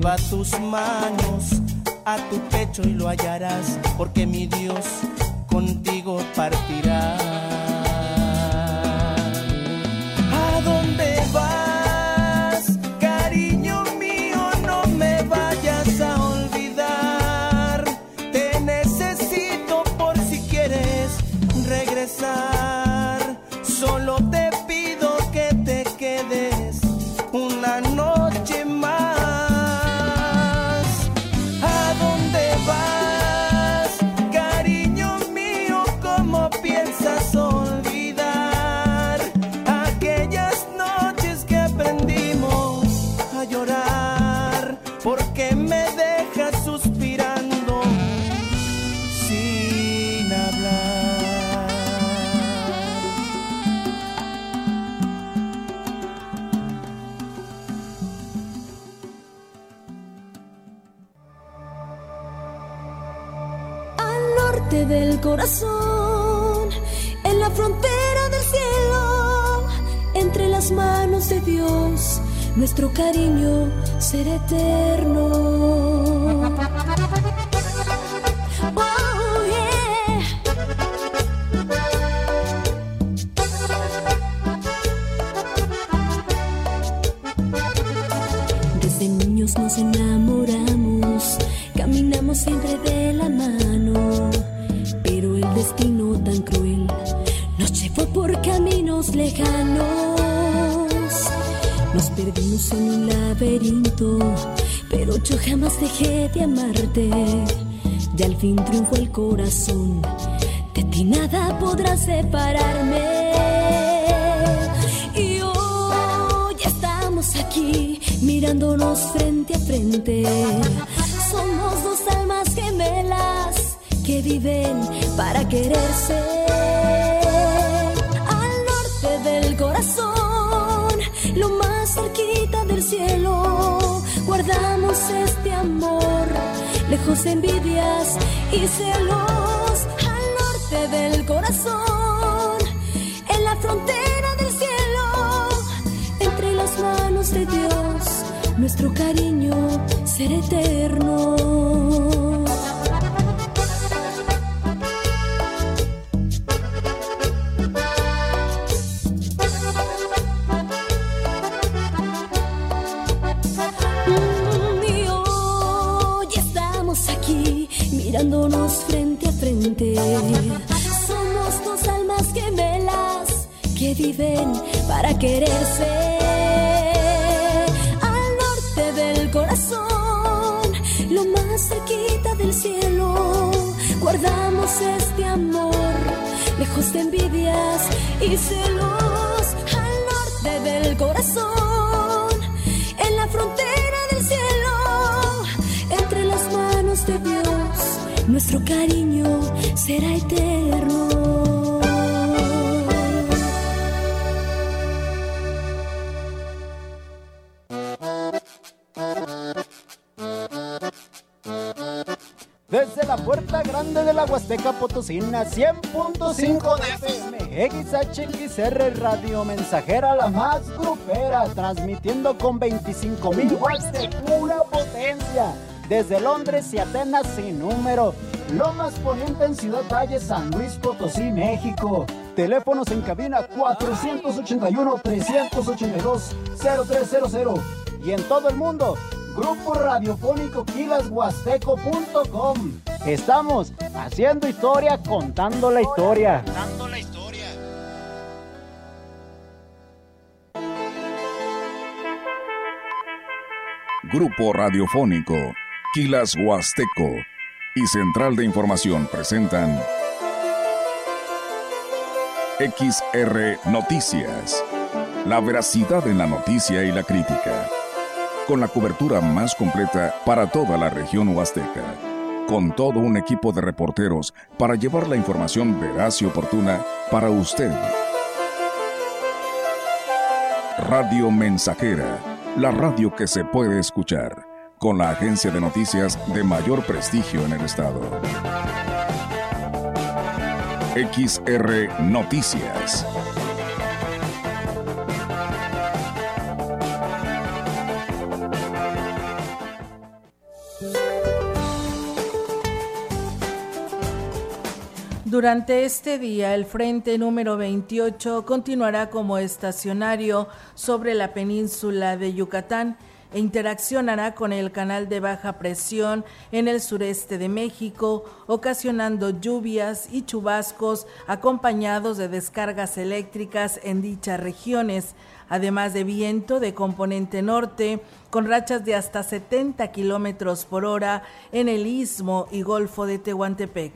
lleva tus manos a tu pecho y lo hallarás, porque mi Dios contigo partirá. Caminos lejanos. Nos perdimos en un laberinto, pero yo jamás dejé de amarte. Y al fin triunfó el corazón, de ti nada podrá separarme. Y hoy estamos aquí, mirándonos frente a frente. Somos dos almas gemelas que viven para quererse. Guardamos este amor, lejos de envidias y celos. Al norte del corazón, en la frontera del cielo, entre las manos de Dios, nuestro cariño será eterno. Quererse. Al norte del corazón, lo más cerquita del cielo, guardamos este amor, lejos de envidias y celos. Al norte del corazón, en la frontera del cielo, entre las manos de Dios nuestro cariño será eterno. Puerta grande de la Huasteca Potosina, 100.5 de FM, XHXR Radio Mensajera, la más grupera, transmitiendo con 25.000 watts de pura potencia desde Londres y Atenas sin número. Lomas Poniente en Ciudad Valle, San Luis Potosí, México. Teléfonos en cabina 481-382-0300. Y en todo el mundo, Grupo Radiofónico Quilashuasteco.com. Estamos haciendo historia, contando la historia. Contando la historia. Grupo Radiofónico Quilas Huasteco y Central de Información presentan XR Noticias. La veracidad en la noticia y la crítica. Con la cobertura más completa para toda la región huasteca. Con todo un equipo de reporteros para llevar la información veraz y oportuna para usted. Radio Mensajera, la radio que se puede escuchar con la agencia de noticias de mayor prestigio en el estado. XR Noticias. Durante este día, el frente número 28 continuará como estacionario sobre la península de Yucatán e interaccionará con el canal de baja presión en el sureste de México, ocasionando lluvias y chubascos acompañados de descargas eléctricas en dichas regiones, además de viento de componente norte con rachas de hasta 70 kilómetros por hora en el istmo y golfo de Tehuantepec.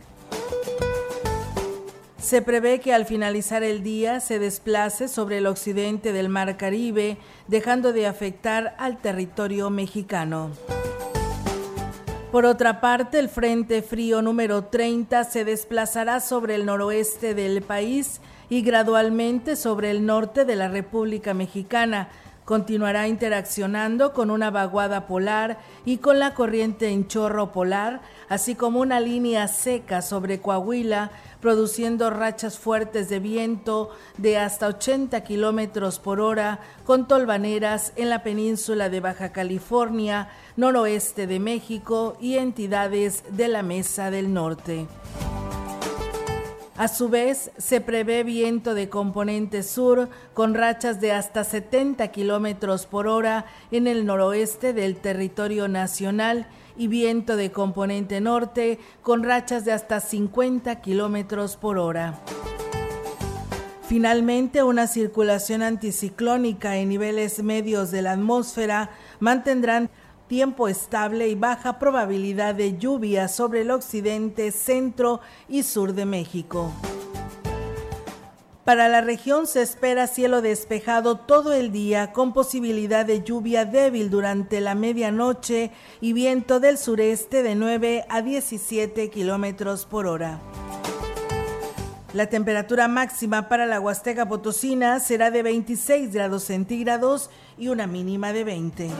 Se prevé que al finalizar el día se desplace sobre el occidente del Mar Caribe, dejando de afectar al territorio mexicano. Por otra parte, el Frente Frío número 30 se desplazará sobre el noroeste del país y gradualmente sobre el norte de la República Mexicana, Continuará interaccionando con una vaguada polar y con la corriente en chorro polar, así como una línea seca sobre Coahuila, produciendo rachas fuertes de viento de hasta 80 kilómetros por hora, con tolvaneras en la península de Baja California, noroeste de México y entidades de la Mesa del Norte. A su vez, se prevé viento de componente sur con rachas de hasta 70 kilómetros por hora en el noroeste del territorio nacional y viento de componente norte con rachas de hasta 50 kilómetros por hora. Finalmente, una circulación anticiclónica en niveles medios de la atmósfera mantendrán tiempo estable y baja probabilidad de lluvia sobre el occidente, centro y sur de México. Para la región se espera cielo despejado todo el día con posibilidad de lluvia débil durante la medianoche y viento del sureste de 9 a 17 kilómetros por hora. La temperatura máxima para la Huasteca Potosina será de 26 grados centígrados y una mínima de 20.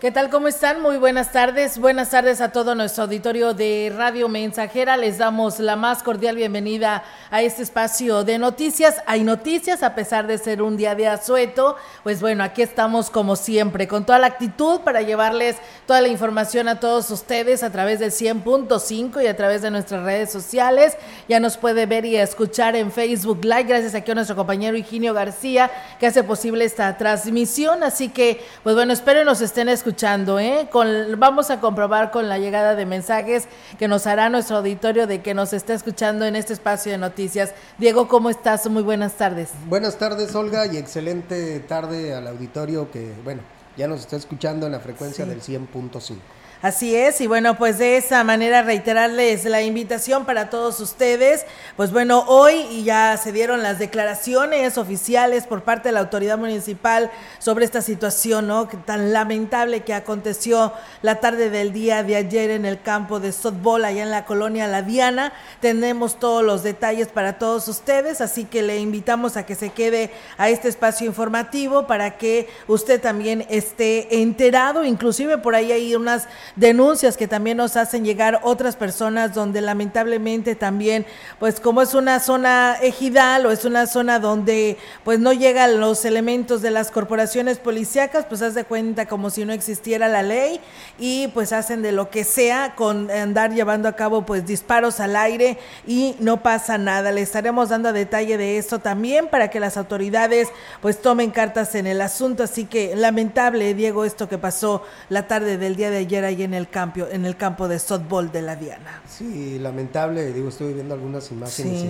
¿Qué tal? ¿Cómo están? Muy buenas tardes. Buenas tardes a todo nuestro auditorio de Radio Mensajera. Les damos la más cordial bienvenida a este espacio de noticias. Hay noticias a pesar de ser un día de asueto. Pues bueno, aquí estamos como siempre con toda la actitud para llevarles toda la información a todos ustedes a través del 100.5 y a través de nuestras redes sociales. Ya nos puede ver y escuchar en Facebook Live. Gracias aquí a nuestro compañero Higinio García que hace posible esta transmisión. Así que, pues bueno, espero nos estén escuchando escuchando, ¿eh? Con, vamos a comprobar con la llegada de mensajes que nos hará nuestro auditorio de que nos está escuchando en este espacio de noticias. Diego, ¿cómo estás? Muy buenas tardes. Buenas tardes, Olga, y excelente tarde al auditorio que, bueno, ya nos está escuchando en la frecuencia del 100.5. Así es, y bueno, pues de esa manera reiterarles la invitación para todos ustedes. Pues bueno, hoy ya se dieron las declaraciones oficiales por parte de la autoridad municipal sobre esta situación, ¿no? Tan lamentable que aconteció la tarde del día de ayer en el campo de softball allá en la colonia La Diana. Tenemos todos los detalles para todos ustedes, así que le invitamos a que se quede a este espacio informativo para que usted también esté enterado, inclusive por ahí hay unas denuncias que también nos hacen llegar otras personas donde lamentablemente también, pues como es una zona ejidal o es una zona donde pues no llegan los elementos de las corporaciones policíacas, pues haz de cuenta como si no existiera la ley y pues hacen de lo que sea con andar llevando a cabo pues disparos al aire y no pasa nada. Le estaremos dando detalle de esto también para que las autoridades pues tomen cartas en el asunto. Así que lamentable, Diego, esto que pasó la tarde del día de ayer ahí en el campo, en el campo de softball de la Diana. Sí, lamentable, digo, estoy viendo algunas imágenes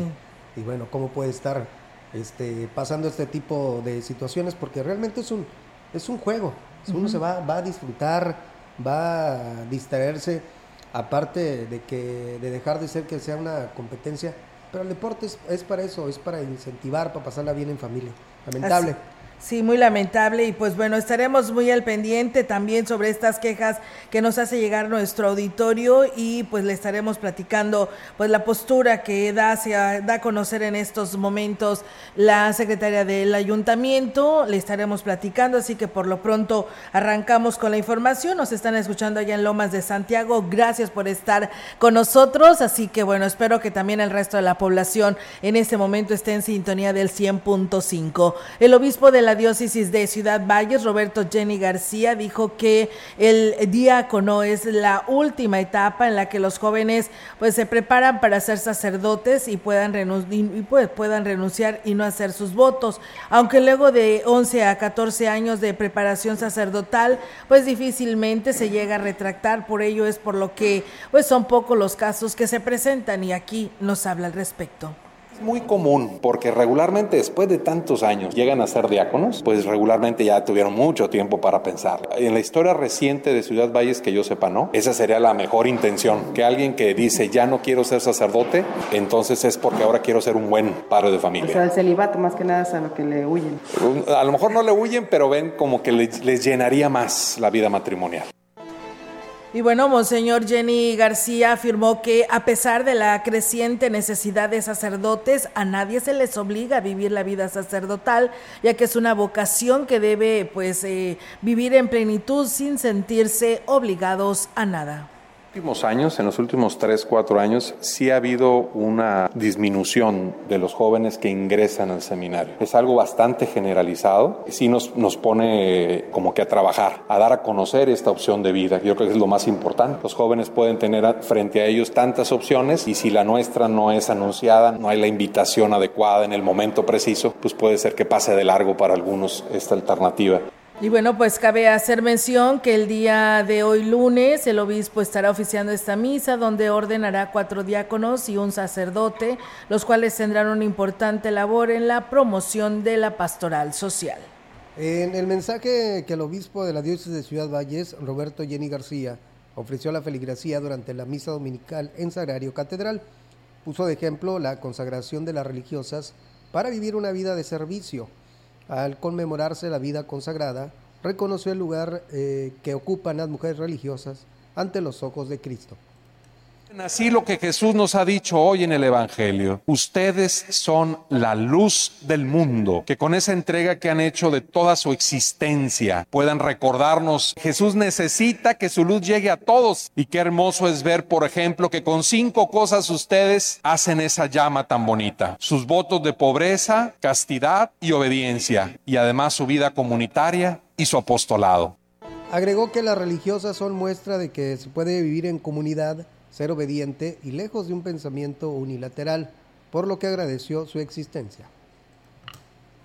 y, bueno, cómo puede estar este, pasando este tipo de situaciones, porque realmente es un, es un juego, uno se va, va a disfrutar, va a distraerse, aparte de que de dejar de ser que sea una competencia, pero el deporte es, es para eso, es para incentivar, para pasarla bien en familia. Lamentable. Sí, muy lamentable y pues bueno, estaremos muy al pendiente también sobre estas quejas que nos hace llegar nuestro auditorio y pues le estaremos platicando pues la postura que da, se da a conocer en estos momentos la secretaria del ayuntamiento, le estaremos platicando, así que por lo pronto arrancamos con la información, nos están escuchando allá en Lomas de Santiago, gracias por estar con nosotros, así que bueno, espero que también el resto de la población en este momento esté en sintonía del 100.5. El obispo de la diócesis de Ciudad Valles, Roberto Jenny García, dijo que el diácono es la última etapa en la que los jóvenes pues se preparan para ser sacerdotes y puedan, y pues, puedan renunciar y no hacer sus votos. Aunque luego de 11 a 14 años de preparación sacerdotal, pues difícilmente se llega a retractar. Por ello es por lo que pues son pocos los casos que se presentan y aquí nos habla al respecto muy común porque regularmente después de tantos años llegan a ser diáconos, pues regularmente ya tuvieron mucho tiempo para pensar. En la historia reciente de Ciudad Valles, que yo sepa, ¿no? Esa sería la mejor intención, que alguien que dice ya no quiero ser sacerdote, entonces es porque ahora quiero ser un buen padre de familia. O sea, el celibato más que nada es a lo que le huyen. A lo mejor no le huyen, pero ven como que les, les llenaría más la vida matrimonial. Y bueno, Monseñor Jenny García afirmó que a pesar de la creciente necesidad de sacerdotes, a nadie se les obliga a vivir la vida sacerdotal, ya que es una vocación que debe pues eh, vivir en plenitud sin sentirse obligados a nada últimos años, en los últimos 3, 4 años, sí ha habido una disminución de los jóvenes que ingresan al seminario. Es algo bastante generalizado. Sí nos, nos pone como que a trabajar, a dar a conocer esta opción de vida. Yo creo que es lo más importante. Los jóvenes pueden tener frente a ellos tantas opciones y si la nuestra no es anunciada, no hay la invitación adecuada en el momento preciso, pues puede ser que pase de largo para algunos esta alternativa. Y bueno, pues cabe hacer mención que el día de hoy lunes el obispo estará oficiando esta misa donde ordenará cuatro diáconos y un sacerdote, los cuales tendrán una importante labor en la promoción de la pastoral social. En el mensaje que el obispo de la diócesis de Ciudad Valles, Roberto Jenny García, ofreció a la feligresía durante la misa dominical en Sagrario Catedral, puso de ejemplo la consagración de las religiosas para vivir una vida de servicio al conmemorarse la vida consagrada, reconoció el lugar eh, que ocupan las mujeres religiosas ante los ojos de Cristo. Así lo que Jesús nos ha dicho hoy en el Evangelio. Ustedes son la luz del mundo, que con esa entrega que han hecho de toda su existencia puedan recordarnos, Jesús necesita que su luz llegue a todos. Y qué hermoso es ver, por ejemplo, que con cinco cosas ustedes hacen esa llama tan bonita. Sus votos de pobreza, castidad y obediencia. Y además su vida comunitaria y su apostolado. Agregó que las religiosas son muestra de que se puede vivir en comunidad ser obediente y lejos de un pensamiento unilateral, por lo que agradeció su existencia.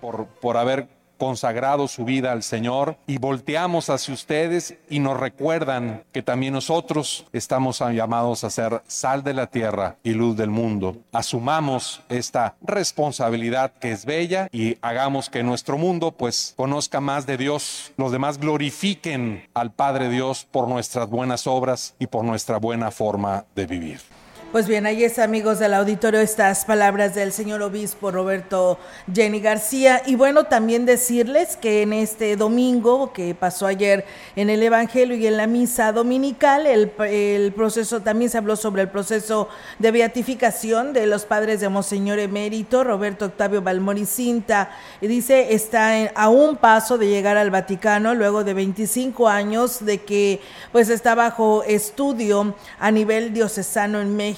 Por, por haber consagrado su vida al Señor y volteamos hacia ustedes y nos recuerdan que también nosotros estamos llamados a ser sal de la tierra y luz del mundo. Asumamos esta responsabilidad que es bella y hagamos que nuestro mundo pues conozca más de Dios, los demás glorifiquen al Padre Dios por nuestras buenas obras y por nuestra buena forma de vivir. Pues bien, ahí es amigos del auditorio estas palabras del señor obispo Roberto Jenny García. Y bueno, también decirles que en este domingo que pasó ayer en el Evangelio y en la misa dominical, el, proceso, también se habló sobre el proceso de beatificación de los padres de Monseñor Emérito, Roberto Octavio Balmoricinta. Y dice, está a un paso de llegar al Vaticano luego de 25 años de que pues está bajo estudio a nivel diocesano en México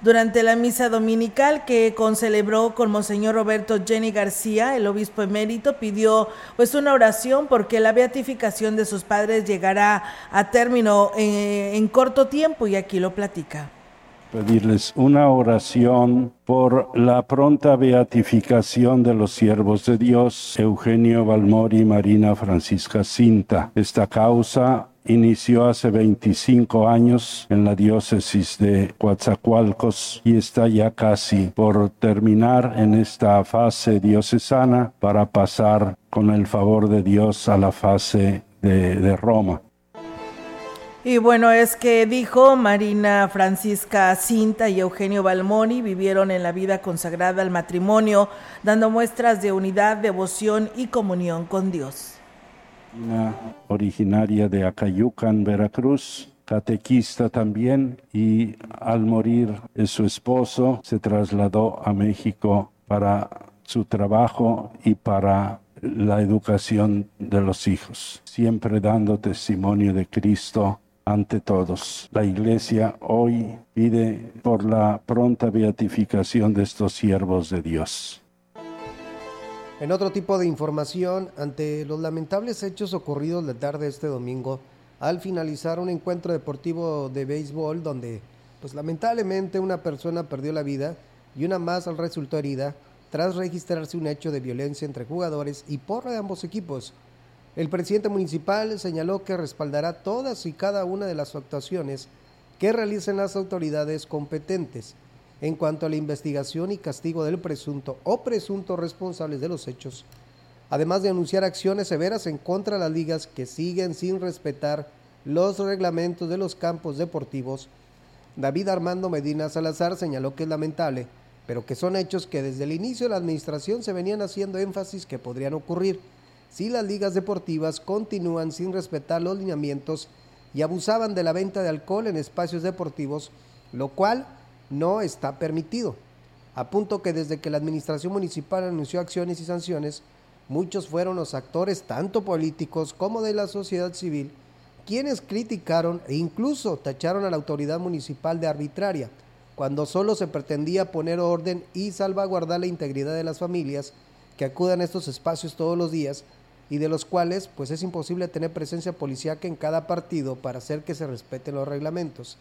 durante la misa dominical que concelebró con Monseñor Roberto Jenny García, el obispo emérito, pidió pues una oración porque la beatificación de sus padres llegará a término en, en corto tiempo y aquí lo platica pedirles una oración por la pronta beatificación de los siervos de Dios, Eugenio Balmori y Marina Francisca Cinta. Esta causa inició hace 25 años en la diócesis de Coatzacoalcos y está ya casi por terminar en esta fase diocesana para pasar con el favor de Dios a la fase de, de Roma. Y bueno, es que dijo Marina Francisca Cinta y Eugenio Balmoni vivieron en la vida consagrada al matrimonio, dando muestras de unidad, devoción y comunión con Dios. Originaria de Acayucan, Veracruz, catequista también, y al morir su esposo se trasladó a México para su trabajo y para la educación de los hijos, siempre dando testimonio de Cristo ante todos. La Iglesia hoy pide por la pronta beatificación de estos siervos de Dios. En otro tipo de información, ante los lamentables hechos ocurridos la tarde de este domingo, al finalizar un encuentro deportivo de béisbol donde, pues lamentablemente una persona perdió la vida y una más resultó herida tras registrarse un hecho de violencia entre jugadores y porra de ambos equipos. El presidente municipal señaló que respaldará todas y cada una de las actuaciones que realicen las autoridades competentes en cuanto a la investigación y castigo del presunto o presuntos responsables de los hechos, además de anunciar acciones severas en contra de las ligas que siguen sin respetar los reglamentos de los campos deportivos. David Armando Medina Salazar señaló que es lamentable, pero que son hechos que desde el inicio de la administración se venían haciendo énfasis que podrían ocurrir si las ligas deportivas continúan sin respetar los lineamientos y abusaban de la venta de alcohol en espacios deportivos, lo cual no está permitido. A punto que desde que la administración municipal anunció acciones y sanciones, muchos fueron los actores, tanto políticos como de la sociedad civil, quienes criticaron e incluso tacharon a la autoridad municipal de arbitraria, cuando solo se pretendía poner orden y salvaguardar la integridad de las familias que acudan a estos espacios todos los días y de los cuales pues es imposible tener presencia policíaca en cada partido para hacer que se respeten los reglamentos.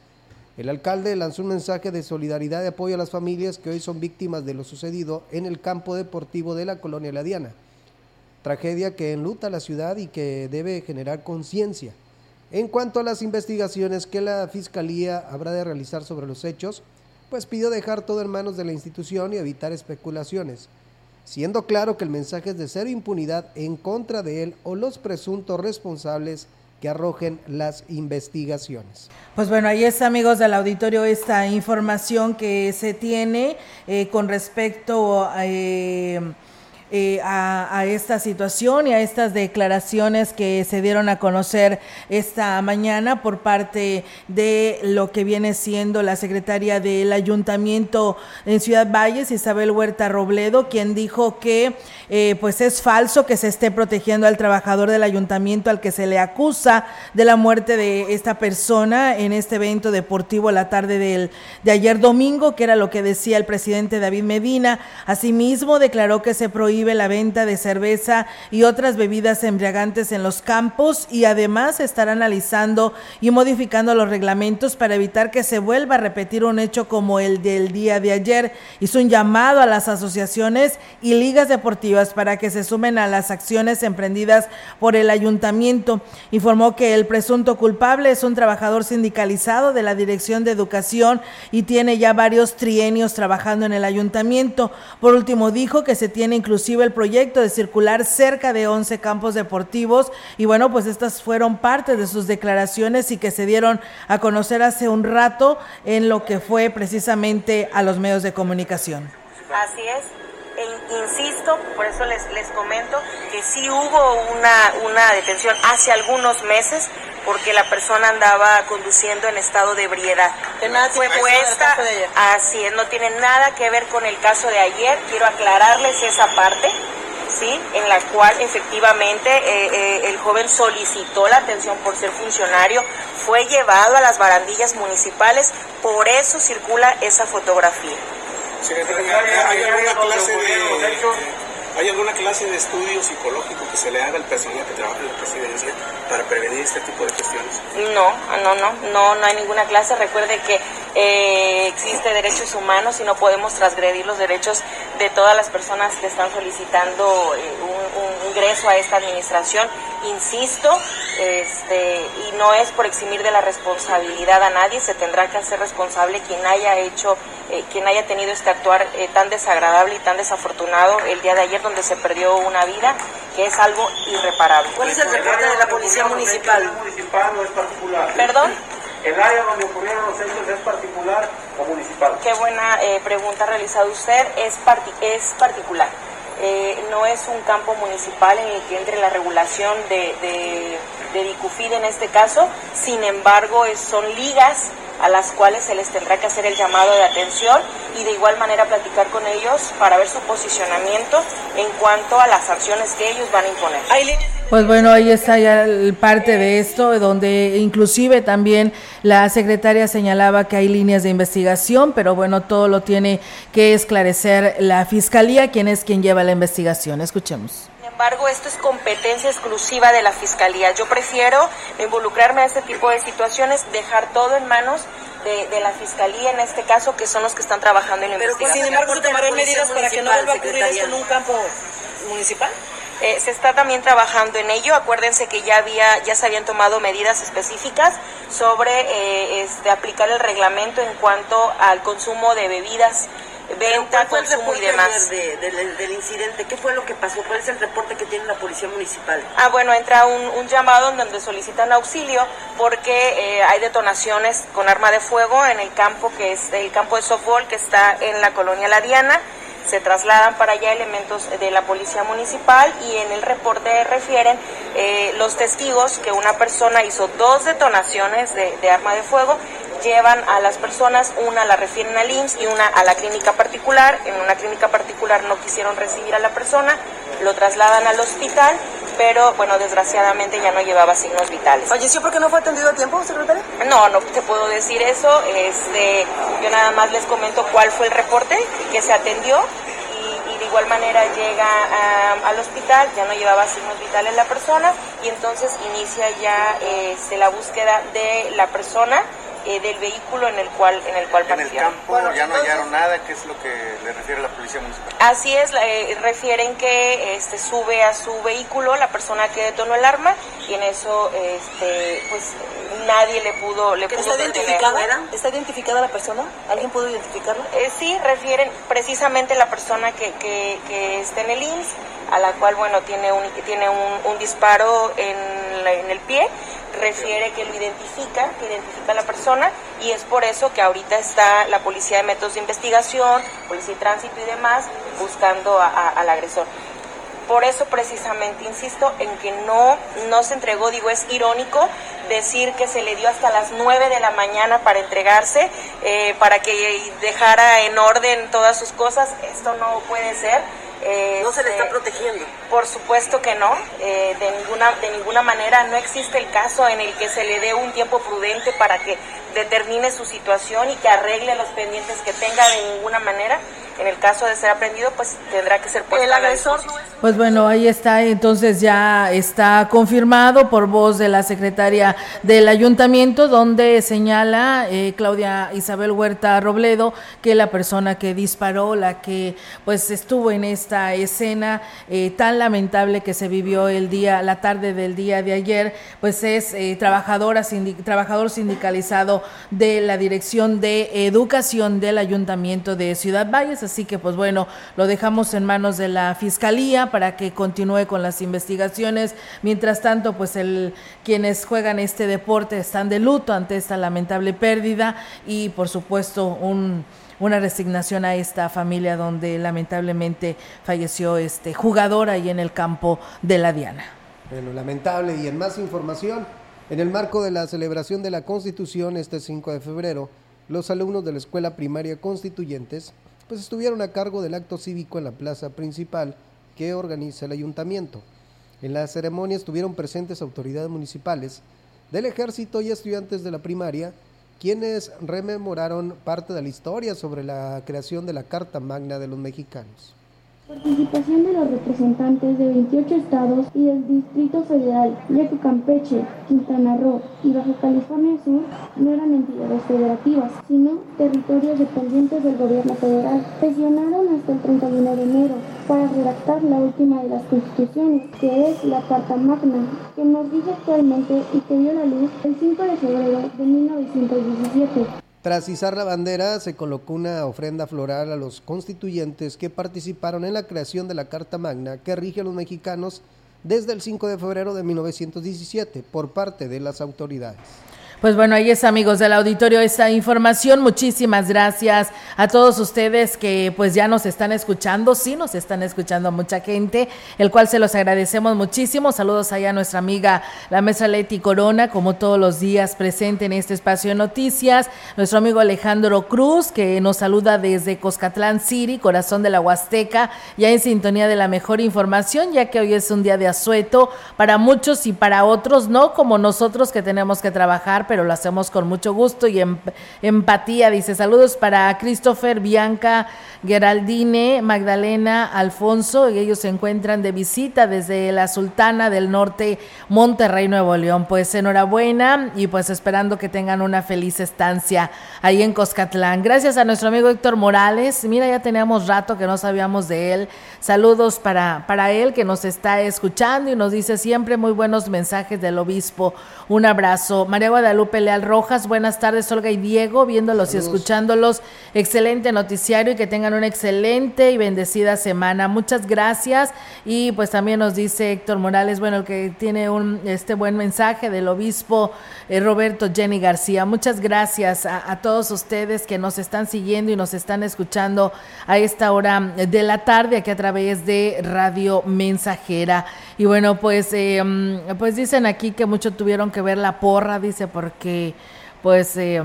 El alcalde lanzó un mensaje de solidaridad y apoyo a las familias que hoy son víctimas de lo sucedido en el campo deportivo de la colonia La Diana. Tragedia que enluta la ciudad y que debe generar conciencia. En cuanto a las investigaciones que la Fiscalía habrá de realizar sobre los hechos, pues pidió dejar todo en manos de la institución y evitar especulaciones siendo claro que el mensaje es de cero impunidad en contra de él o los presuntos responsables que arrojen las investigaciones. Pues bueno, ahí está, amigos del auditorio, esta información que se tiene eh, con respecto a... Eh, eh, a, esta situación y a estas declaraciones que se dieron a conocer esta mañana por parte de lo que viene siendo la secretaria del ayuntamiento en Ciudad Valles, Isabel Huerta Robledo, quien dijo que eh, pues es falso que se esté protegiendo al trabajador del ayuntamiento al que se le acusa de la muerte de esta persona en este evento deportivo la tarde del, de ayer domingo, que era lo que decía el presidente David Medina. Asimismo, declaró que se prohíbe la venta de cerveza y otras bebidas embriagantes en los campos y además estará analizando y modificando los reglamentos para evitar que se vuelva a repetir un hecho como el del día de ayer. Hizo un llamado a las asociaciones y ligas deportivas para que se sumen a las acciones emprendidas por el ayuntamiento. Informó que el presunto culpable es un trabajador sindicalizado de la Dirección de Educación y tiene ya varios trienios trabajando en el ayuntamiento. Por último, dijo que se tiene el proyecto de circular cerca de 11 campos deportivos y bueno, pues estas fueron parte de sus declaraciones y que se dieron a conocer hace un rato en lo que fue precisamente a los medios de comunicación. Así es. E insisto, por eso les, les comento que sí hubo una, una detención hace algunos meses porque la persona andaba conduciendo en estado de ebriedad. Fue puesta, así es, no tiene nada que ver con el caso de ayer, quiero aclararles esa parte. ¿sí? en la cual efectivamente eh, eh, el joven solicitó la atención por ser funcionario, fue llevado a las barandillas municipales, por eso circula esa fotografía. ¿Hay alguna clase de ¿Hay alguna clase de estudio psicológico que se le haga al personal que trabaja en la presidencia para prevenir este tipo de cuestiones? No, no, no, no, no hay ninguna clase. Recuerde que eh, existe derechos humanos y no podemos transgredir los derechos de todas las personas que están solicitando eh, un, ingreso a esta administración, insisto, este, y no es por eximir de la responsabilidad a nadie, se tendrá que hacer responsable quien haya hecho, eh, quien haya tenido este actuar eh, tan desagradable y tan desafortunado el día de ayer donde se perdió una vida, que es algo irreparable. ¿Cuál es el reporte de la Policía Municipal? municipal no es particular. ¿Perdón? ¿El área donde ocurrieron los hechos es particular o municipal? Qué buena eh, pregunta ha realizado usted. Es, parti es particular. Eh, no es un campo municipal en el que entre la regulación de, de, de Dicufid en este caso. Sin embargo, es, son ligas a las cuales se les tendrá que hacer el llamado de atención y de igual manera platicar con ellos para ver su posicionamiento en cuanto a las sanciones que ellos van a imponer. Pues bueno, ahí está ya parte de esto, donde inclusive también la secretaria señalaba que hay líneas de investigación, pero bueno, todo lo tiene que esclarecer la fiscalía, quien es quien lleva la investigación. Escuchemos. Sin embargo, esto es competencia exclusiva de la Fiscalía. Yo prefiero involucrarme a este tipo de situaciones, dejar todo en manos de, de la Fiscalía en este caso, que son los que están trabajando en la Pero pues, investigación. sin embargo, se tomarán medidas para que no vuelva a ocurrir esto en un campo municipal. Eh, se está también trabajando en ello. Acuérdense que ya había, ya se habían tomado medidas específicas sobre eh, este, aplicar el reglamento en cuanto al consumo de bebidas, venta, ¿Cuál fue el consumo y demás. de- del- del incidente? ¿Qué fue lo que pasó? ¿Cuál es el reporte que tiene la Policía Municipal? Ah, bueno, entra un, un llamado en donde solicitan auxilio porque eh, hay detonaciones con arma de fuego en el campo que es el campo de softball que está en la colonia La Diana. Se trasladan para allá elementos de la policía municipal y en el reporte refieren eh, los testigos que una persona hizo dos detonaciones de, de arma de fuego llevan a las personas, una la refieren al IMSS y una a la clínica particular. En una clínica particular no quisieron recibir a la persona, lo trasladan al hospital, pero bueno, desgraciadamente ya no llevaba signos vitales. ¿Falleció porque no fue atendido a tiempo, secretaria? No, no te puedo decir eso. Este, yo nada más les comento cuál fue el reporte que se atendió y, de igual manera llega a- al hospital, ya no llevaba signos vitales la persona y entonces inicia ya este, la búsqueda de la persona eh, del vehículo en el cual en el cual En el partieron. campo ya no hallaron nada, ¿qué es lo que le refiere la policía municipal? Así es, eh, refieren que este, sube a su vehículo la persona que detonó el arma y en eso este, pues nadie le pudo le pudo ¿Está detener. identificada? ¿Está identificada la persona? ¿Alguien pudo identificarla? Eh, sí, refieren precisamente la persona que, que, que está en el IMSS, a la cual, bueno, tiene un, tiene un, un disparo en, la- en el pie, refiere que lo identifica, que identifica a la persona, y es por eso que ahorita está la Policía de Métodos de Investigación, Policía de Tránsito y demás, buscando a- al agresor. Por eso precisamente insisto en que no, no se entregó, digo, es irónico decir que se le dio hasta las 9 de la mañana para entregarse, eh, para que dejara en orden todas sus cosas. Esto no puede ser. No se le Este, está protegiendo. Por supuesto que no, eh, de, ninguna, de ninguna manera no existe el caso en el que se le dé un tiempo prudente para que determine su situación y que arregle los pendientes que tenga de ninguna manera. En el caso de ser aprendido, pues tendrá que ser puesto El a la agresor. Pues bueno, ahí está, entonces ya está confirmado por voz de la secretaria del ayuntamiento, donde señala eh, Claudia Isabel Huerta Robledo que la persona que disparó, la que pues estuvo en esta escena eh, tan lamentable que se vivió el día, la tarde del día de ayer, pues es eh, trabajadora, sindi- trabajador sindicalizado de la Dirección de Educación del Ayuntamiento de Ciudad Valles, así que pues bueno, lo dejamos en manos de la Fiscalía para que continúe con las investigaciones. Mientras tanto, pues el quienes juegan este deporte están de luto ante esta lamentable pérdida y por supuesto un una resignación a esta familia donde lamentablemente falleció este jugador ahí en el campo de la Diana. Bueno, lamentable. Y en más información, en el marco de la celebración de la Constitución este 5 de febrero, los alumnos de la Escuela Primaria Constituyentes pues estuvieron a cargo del acto cívico en la plaza principal que organiza el ayuntamiento. En la ceremonia estuvieron presentes autoridades municipales del ejército y estudiantes de la primaria, quienes rememoraron parte de la historia sobre la creación de la Carta Magna de los Mexicanos. Participación de los representantes de 28 estados y del Distrito Federal, ya que Campeche, Quintana Roo y Baja California Sur no eran entidades federativas, sino territorios dependientes del gobierno federal. Presionaron hasta el 31 de enero para redactar la última de las constituciones, que es la Carta Magna, que nos dice actualmente y que dio la luz el 5 de febrero de 1917. Tras izar la bandera, se colocó una ofrenda floral a los constituyentes que participaron en la creación de la Carta Magna que rige a los mexicanos desde el 5 de febrero de 1917 por parte de las autoridades. Pues bueno, ahí es amigos del auditorio esa información. Muchísimas gracias a todos ustedes que pues ya nos están escuchando. Sí, nos están escuchando mucha gente, el cual se los agradecemos muchísimo. Saludos allá a nuestra amiga la mesa Leti Corona, como todos los días presente en este espacio de noticias. Nuestro amigo Alejandro Cruz, que nos saluda desde Coscatlán City, corazón de la Huasteca, ya en sintonía de la mejor información, ya que hoy es un día de asueto para muchos y para otros, no como nosotros que tenemos que trabajar pero lo hacemos con mucho gusto y em, empatía. Dice saludos para Christopher, Bianca, Geraldine, Magdalena, Alfonso, y ellos se encuentran de visita desde la Sultana del Norte, Monterrey, Nuevo León. Pues enhorabuena y pues esperando que tengan una feliz estancia ahí en Coscatlán. Gracias a nuestro amigo Héctor Morales. Mira, ya teníamos rato que no sabíamos de él. Saludos para, para él que nos está escuchando y nos dice siempre muy buenos mensajes del obispo. Un abrazo. María Guadalupe Guadalupe Leal Rojas. Buenas tardes, Olga y Diego, viéndolos y escuchándolos. Excelente noticiario y que tengan una excelente y bendecida semana. Muchas gracias. Y pues también nos dice Héctor Morales, bueno, que tiene un este buen mensaje del obispo eh, Roberto Jenny García. Muchas gracias a, todos ustedes que nos están siguiendo y nos están escuchando a esta hora de la tarde aquí a través de Radio Mensajera. Y bueno, pues, eh, pues dicen aquí que mucho tuvieron que ver la porra, dice por porque pues... Eh,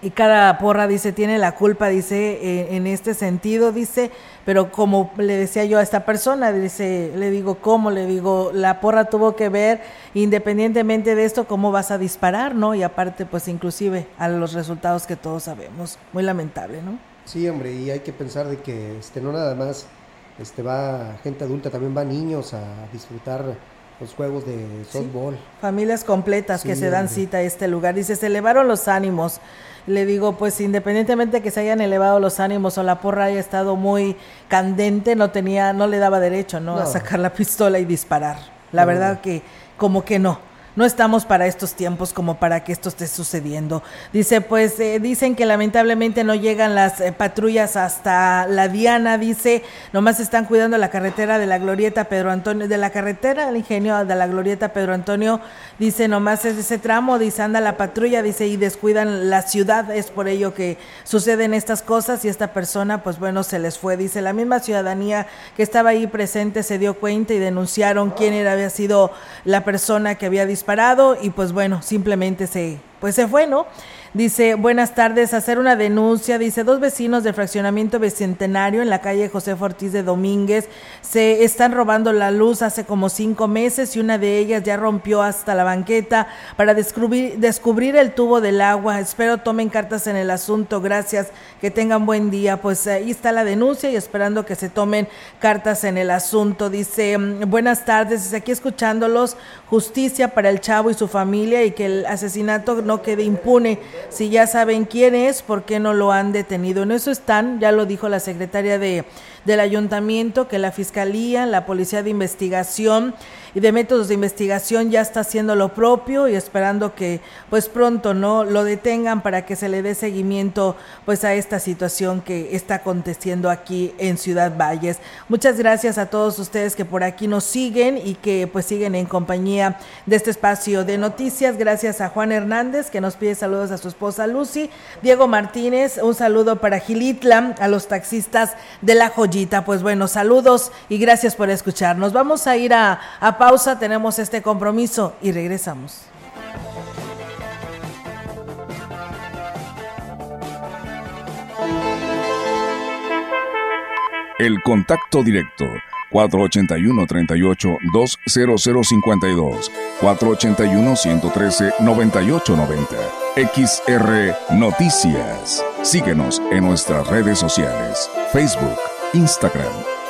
y cada porra dice tiene la culpa, dice eh, en este sentido, dice, pero como le decía yo a esta persona, dice, le digo, ¿cómo? Le digo, la porra tuvo que ver, independientemente de esto, cómo vas a disparar, ¿no? Y aparte, pues inclusive a los resultados que todos sabemos. Muy lamentable, ¿no? Sí, hombre, y hay que pensar de que este no nada más este va gente adulta, también va niños a disfrutar los juegos de softball. Familias completas que se dan cita a este lugar. Dice, se elevaron los ánimos. Le digo, pues independientemente que se hayan elevado los ánimos o la porra haya estado muy candente, no tenía, no le daba derecho, ¿no? A sacar la pistola y disparar. La verdad que como que no. No estamos para estos tiempos como para que esto esté sucediendo. Dice, pues eh, dicen que lamentablemente no llegan las eh, patrullas hasta la Diana, dice, nomás están cuidando la carretera de la Glorieta Pedro Antonio, de la carretera del ingenio de la Glorieta Pedro Antonio, dice, nomás es ese tramo, dice, anda la patrulla, dice, y descuidan la ciudad, es por ello que suceden estas cosas y esta persona, pues bueno, se les fue, dice, la misma ciudadanía que estaba ahí presente se dio cuenta y denunciaron quién era, había sido la persona que había disparado y pues bueno, simplemente se, pues se fue, ¿no? Dice, buenas tardes, hacer una denuncia. Dice, dos vecinos del fraccionamiento Bicentenario en la calle José Ortiz de Domínguez se están robando la luz hace como cinco meses y una de ellas ya rompió hasta la banqueta para descubrir, descubrir el tubo del agua. Espero tomen cartas en el asunto. Gracias, que tengan buen día. Pues ahí está la denuncia y esperando que se tomen cartas en el asunto. Dice, mm, buenas tardes, dice aquí escuchándolos, justicia para el chavo y su familia y que el asesinato no quede impune si ya saben quién es, ¿por qué no lo han detenido? En eso están, ya lo dijo la secretaria de, del ayuntamiento, que la fiscalía, la policía de investigación y de métodos de investigación ya está haciendo lo propio y esperando que pues pronto no lo detengan para que se le dé seguimiento pues a esta situación que está aconteciendo aquí en Ciudad Valles. Muchas gracias a todos ustedes que por aquí nos siguen y que pues siguen en compañía de este espacio de noticias. Gracias a Juan Hernández que nos pide saludos a su esposa Lucy, Diego Martínez, un saludo para Gilitla, a los taxistas de La Joyita. Pues bueno, saludos y gracias por escucharnos. Vamos a ir a, a pausa, tenemos este compromiso y regresamos. El contacto directo 481-38-20052, 481-113-9890. XR Noticias. Síguenos en nuestras redes sociales, Facebook, Instagram,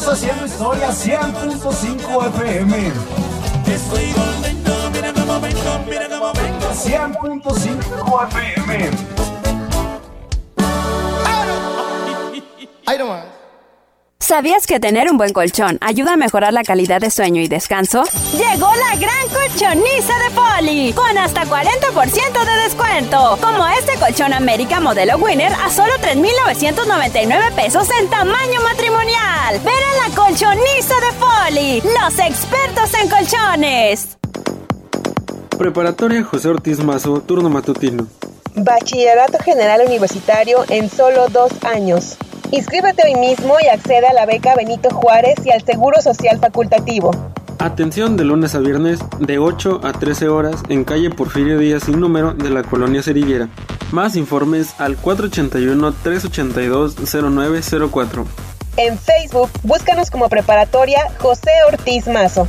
Estamos haciendo historia 100.5 FM. Estoy volviendo, mira cómo vengo, mira cómo vengo. 100.5 FM. Ahí nomás. ¿Sabías que tener un buen colchón ayuda a mejorar la calidad de sueño y descanso? Llegó la gran colchoniza de Poli, con hasta 40% de descuento. Como este colchón América modelo Winner a solo 3,999 pesos en tamaño matrimonial. Ven a la colchoniza de Poli, los expertos en colchones. Preparatoria José Ortiz Mazo, turno matutino. Bachillerato General Universitario en solo dos años. Inscríbete hoy mismo y accede a la beca Benito Juárez y al Seguro Social Facultativo. Atención de lunes a viernes de 8 a 13 horas en calle Porfirio Díaz sin número de la colonia Cerillera. Más informes al 481-382-0904. En Facebook, búscanos como Preparatoria José Ortiz Mazo.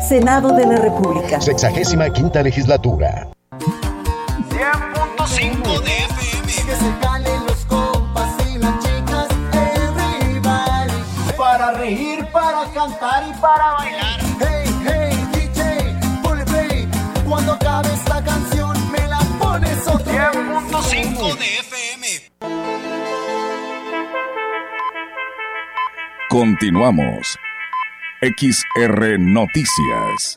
Senado de la República. Sexagésima quinta legislatura. 100.5 de FM. Que se calen los compas y las chicas. Everybody. Para reír, para cantar y para bailar. Hey, hey, DJ, ponle play. Cuando acabe esta canción, me la pones otra 100.5 de FM. Continuamos. XR Noticias.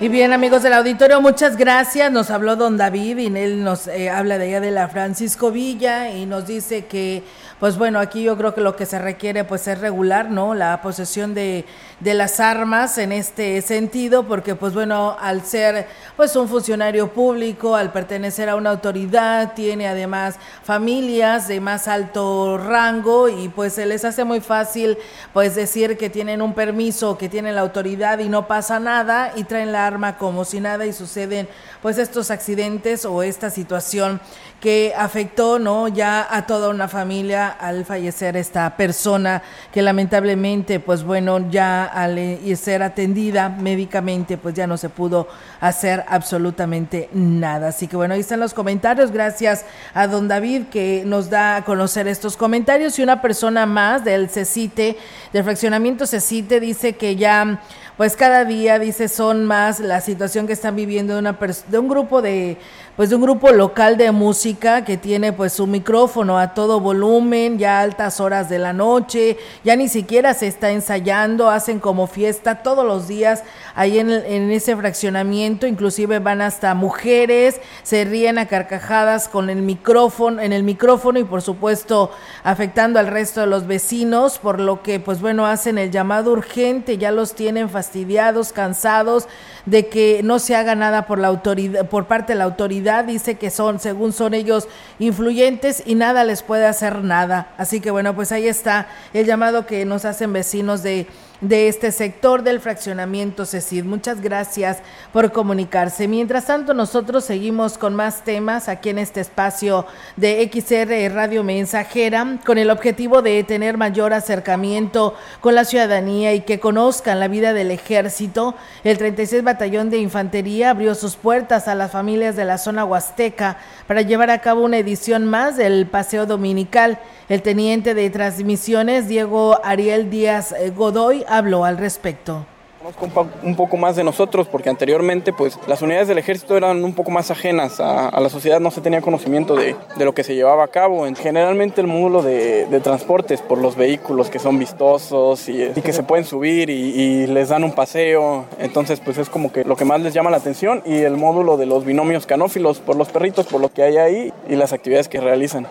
Y bien, amigos del auditorio, muchas gracias. Nos habló don David y él nos eh, habla de ella de la Francisco Villa y nos dice que pues bueno, aquí yo creo que lo que se requiere pues es regular, ¿no? La posesión de, de las armas en este sentido, porque pues bueno, al ser pues un funcionario público, al pertenecer a una autoridad, tiene además familias de más alto rango y pues se les hace muy fácil pues decir que tienen un permiso, que tienen la autoridad y no pasa nada y traen la arma como si nada y suceden pues estos accidentes o esta situación que afectó no ya a toda una familia al fallecer esta persona que lamentablemente pues bueno ya al eh, ser atendida médicamente pues ya no se pudo hacer absolutamente nada. Así que bueno ahí están los comentarios. Gracias a don David que nos da a conocer estos comentarios. Y una persona más del CECITE del fraccionamiento CECITE dice que ya pues cada día dice son más la situación que están viviendo de una de un grupo de pues de un grupo local de música que tiene pues su micrófono a todo volumen, ya a altas horas de la noche, ya ni siquiera se está ensayando, hacen como fiesta todos los días ahí en, en ese fraccionamiento, inclusive van hasta mujeres, se ríen a carcajadas con el micrófono, en el micrófono y por supuesto afectando al resto de los vecinos, por lo que pues bueno hacen el llamado urgente, ya los tienen fastidiados, cansados de que no se haga nada por la autoridad, por parte de la autoridad, dice que son, según son ellos, influyentes y nada les puede hacer nada. Así que bueno, pues ahí está el llamado que nos hacen vecinos de de este sector del fraccionamiento CECID. Muchas gracias por comunicarse. Mientras tanto, nosotros seguimos con más temas aquí en este espacio de XR Radio Mensajera con el objetivo de tener mayor acercamiento con la ciudadanía y que conozcan la vida del ejército. El 36 Batallón de Infantería abrió sus puertas a las familias de la zona huasteca para llevar a cabo una edición más del Paseo Dominical. El teniente de transmisiones, Diego Ariel Díaz eh, Godoy, habló al respecto. Conozco un, poco más de nosotros porque anteriormente pues las unidades del ejército eran un poco más ajenas a, la sociedad, no se tenía conocimiento de, lo que se llevaba a cabo. Generalmente el módulo de, transportes por los vehículos que son vistosos y, que se pueden subir y, les dan un paseo, entonces pues es como que lo que más les llama la atención y el módulo de los binomios canófilos por los perritos, por lo que hay ahí y las actividades que realizan.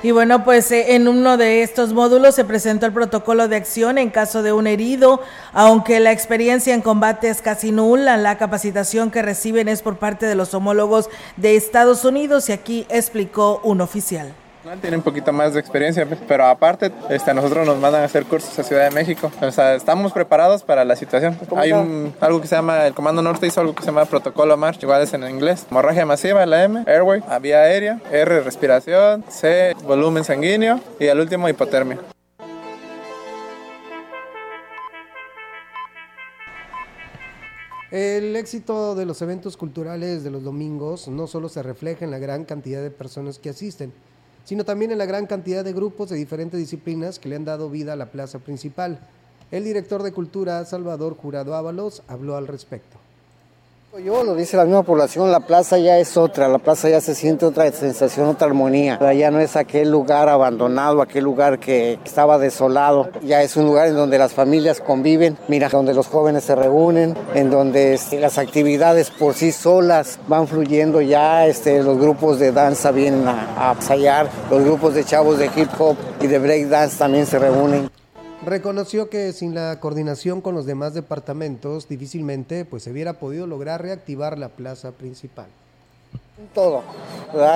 Y bueno, pues eh, en uno de estos módulos se presentó el protocolo de acción en caso de un herido, aunque la experiencia en combate es casi nula, la capacitación que reciben es por parte de los homólogos de Estados Unidos y aquí explicó un oficial. Tiene un poquito más de experiencia, pero aparte, este, nosotros nos mandan a hacer cursos a Ciudad de México. O sea, estamos preparados para la situación. Hay un, algo que se llama, el Comando Norte hizo algo que se llama Protocolo March, igual es en inglés. Hemorragia masiva, la M, airway, vía aérea, R, respiración, C, volumen sanguíneo y el último, hipotermia. El éxito de los eventos culturales de los domingos no solo se refleja en la gran cantidad de personas que asisten, sino también en la gran cantidad de grupos de diferentes disciplinas que le han dado vida a la plaza principal. El director de Cultura, Salvador Jurado Ábalos, habló al respecto. Yo lo dice la misma población, la plaza ya es otra, la plaza ya se siente otra sensación, otra armonía. Ya no es aquel lugar abandonado, aquel lugar que estaba desolado. Ya es un lugar en donde las familias conviven, mira, donde los jóvenes se reúnen, en donde este, las actividades por sí solas van fluyendo ya, este, los grupos de danza vienen a, a ensayar, los grupos de chavos de hip hop y de break dance también se reúnen. Reconoció que sin la coordinación con los demás departamentos difícilmente pues, se hubiera podido lograr reactivar la plaza principal. Todo,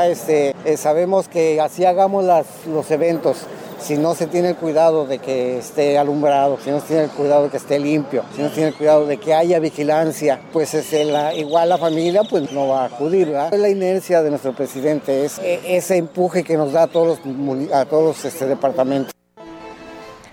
Este, eh, sabemos que así hagamos los eventos, si no se tiene el cuidado de que esté alumbrado, si no se tiene el cuidado de que esté limpio, si no se tiene el cuidado de que haya vigilancia, pues es igual la familia pues no va a acudir. ¿verdad? La inercia de nuestro presidente es e, ese empuje que nos da a todos, todos este departamentos.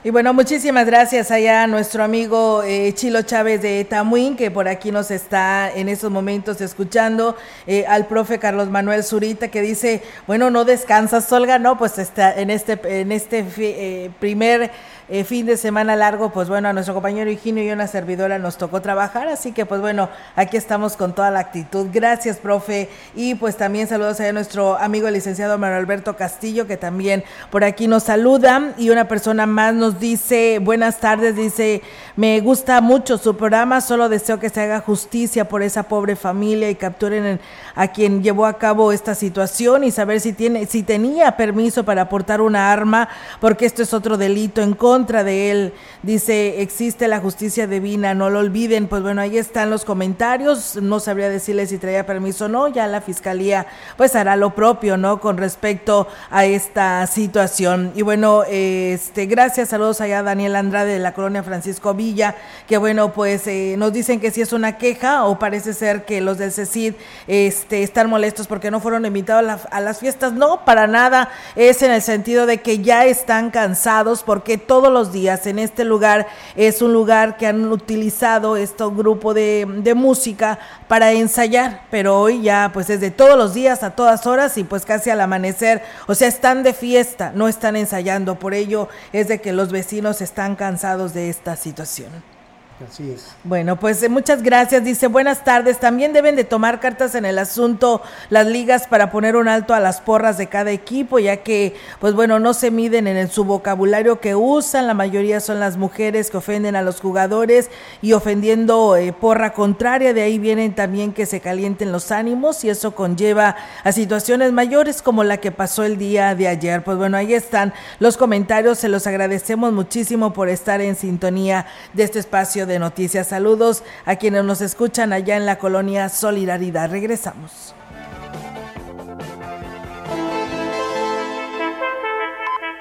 Y bueno, muchísimas gracias allá a nuestro amigo eh, Chilo Chávez de Tamuín, que por aquí nos está en estos momentos escuchando, eh, al profe Carlos Manuel Zurita, que dice, bueno, no descansas, Olga, no, pues está en este, en este eh, primer eh, fin de semana largo, pues bueno, a nuestro compañero Higinio y una servidora nos tocó trabajar, así que pues bueno, aquí estamos con toda la actitud. Gracias, profe. Y pues también saludos a nuestro amigo licenciado Manuel Alberto Castillo, que también por aquí nos saluda. Y una persona más nos dice, buenas tardes, dice, me gusta mucho su programa, solo deseo que se haga justicia por esa pobre familia y capturen a quien llevó a cabo esta situación y saber si tiene, si tenía permiso para portar una arma, porque esto es otro delito en contra contra de él. Dice, existe la justicia divina, no lo olviden. Pues bueno, ahí están los comentarios. No sabría decirle si traía permiso o no. Ya la fiscalía pues hará lo propio, ¿no? Con respecto a esta situación. Y bueno, este, gracias, saludos allá a Daniel Andrade de la colonia Francisco Villa, que bueno, pues eh, nos dicen que si es una queja o parece ser que los del CECID este, están molestos porque no fueron invitados a, a las fiestas. No, para nada. Es en el sentido de que ya están cansados porque todo los días en este lugar. Es un lugar que han utilizado este grupo de, de música para ensayar, pero hoy ya pues es de todos los días a todas horas y pues casi al amanecer, o sea, están de fiesta, no están ensayando, por ello es de que los vecinos están cansados de esta situación. Así es. Bueno, pues eh, muchas gracias. Dice, buenas tardes. También deben de tomar cartas en el asunto las ligas para poner un alto a las porras de cada equipo, ya que, pues bueno, no se miden en el, su vocabulario que usan. La mayoría son las mujeres que ofenden a los jugadores y ofendiendo eh, porra contraria. De ahí vienen también que se calienten los ánimos y eso conlleva a situaciones mayores como la que pasó el día de ayer. Pues bueno, ahí están los comentarios. Se los agradecemos muchísimo por estar en sintonía de este espacio de noticias. Saludos a quienes nos escuchan allá en la colonia Solidaridad. Regresamos.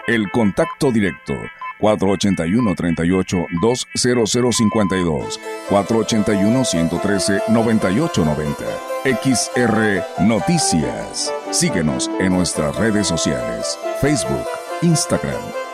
El contacto directo 481-38-20052, 481-113-9890. XR Noticias. Síguenos en nuestras redes sociales, Facebook, Instagram,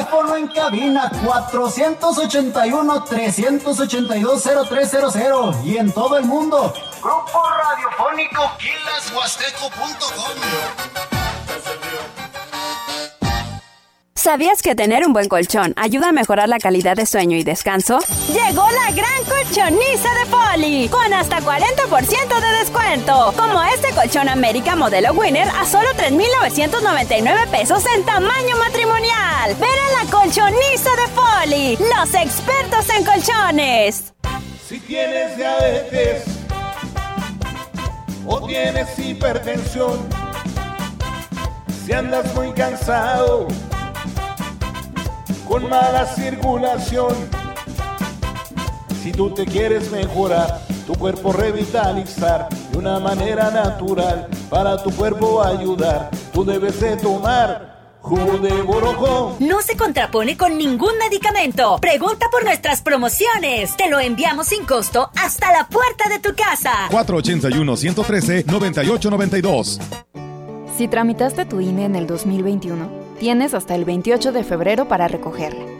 Teléfono en cabina 481-382-0300 y en todo el mundo. Grupo Radiofónico Quilashuasteco.com. ¿Sabías que tener un buen colchón ayuda a mejorar la calidad de sueño y descanso? Llegó la gran colchoniza de Con hasta 40% de descuento. Como este colchón América modelo Winner a solo 3,999 pesos en tamaño matrimonial. Ven a la colchoniza de Poli, los expertos en colchones. Si tienes diabetes o tienes hipertensión, si andas muy cansado, con mala circulación. Si tú te quieres mejorar, tu cuerpo revitalizar de una manera natural, para tu cuerpo ayudar, tú debes de tomar jugo de borojó. No se contrapone con ningún medicamento. Pregunta por nuestras promociones. Te lo enviamos sin costo hasta la puerta de tu casa. 481-113-9892. Si tramitaste tu INE en el 2021, Tienes hasta el 28 de febrero para recogerla.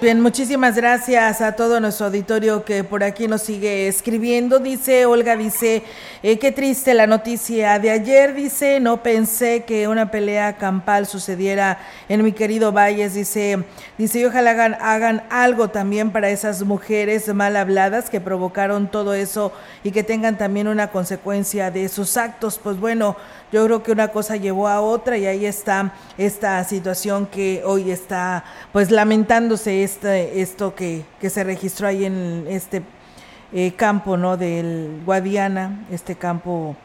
Bien, muchísimas gracias a todo nuestro auditorio que por aquí nos sigue escribiendo. Dice Olga, dice, eh, qué triste la noticia de ayer, dice, no pensé que una pelea campal sucediera en mi querido Valles, dice, dice, y ojalá hagan, hagan algo también para esas mujeres mal habladas que provocaron todo eso y que tengan también una consecuencia de sus actos. Pues bueno, yo creo que una cosa llevó a otra y ahí está esta situación que hoy está pues lamentándose este, esto que, que se registró ahí en este eh, campo, ¿no? Del Guadiana, este campo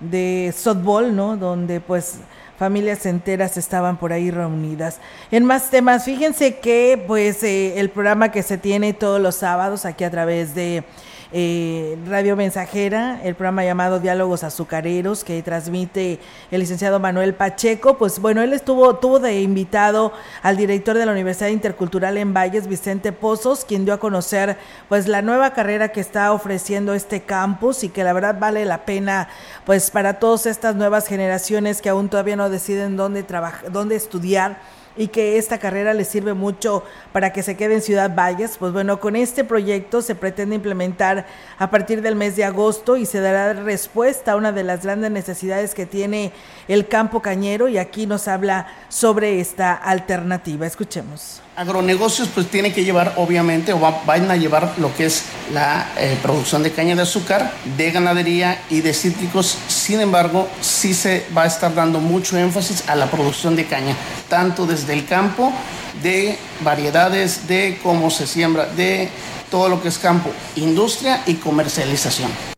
de softball, ¿no? Donde pues familias enteras estaban por ahí reunidas. En más temas, fíjense que pues eh, el programa que se tiene todos los sábados aquí a través de eh, Radio Mensajera, el programa llamado Diálogos Azucareros que transmite el licenciado Manuel Pacheco. Pues bueno, él estuvo, tuvo de invitado al director de la Universidad Intercultural en Valles, Vicente Pozos, quien dio a conocer pues la nueva carrera que está ofreciendo este campus y que la verdad vale la pena pues para todas estas nuevas generaciones que aún todavía no deciden dónde trabajar, dónde estudiar y que esta carrera les sirve mucho para que se quede en Ciudad Valles. Pues bueno, con este proyecto se pretende implementar a partir del mes de agosto y se dará respuesta a una de las grandes necesidades que tiene el campo cañero y aquí nos habla sobre esta alternativa. Escuchemos agronegocios pues tiene que llevar obviamente o van a llevar lo que es la eh, producción de caña de azúcar, de ganadería y de cítricos. Sin embargo, sí se va a estar dando mucho énfasis a la producción de caña, tanto desde el campo, de variedades, de cómo se siembra, de todo lo que es campo, industria y comercialización.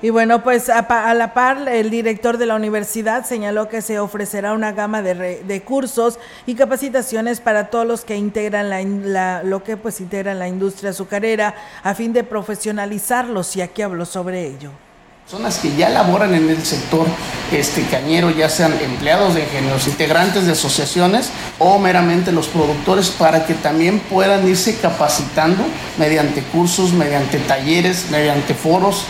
Y bueno, pues a, la par, el director de la universidad señaló que se ofrecerá una gama de, cursos y capacitaciones para todos los que integran la, lo que pues integran la industria azucarera a fin de profesionalizarlos y aquí habló sobre ello. Personas que ya laboran en el sector este, cañero, ya sean empleados de ingenieros, integrantes de asociaciones o meramente los productores, para que también puedan irse capacitando mediante cursos, mediante talleres, mediante foros,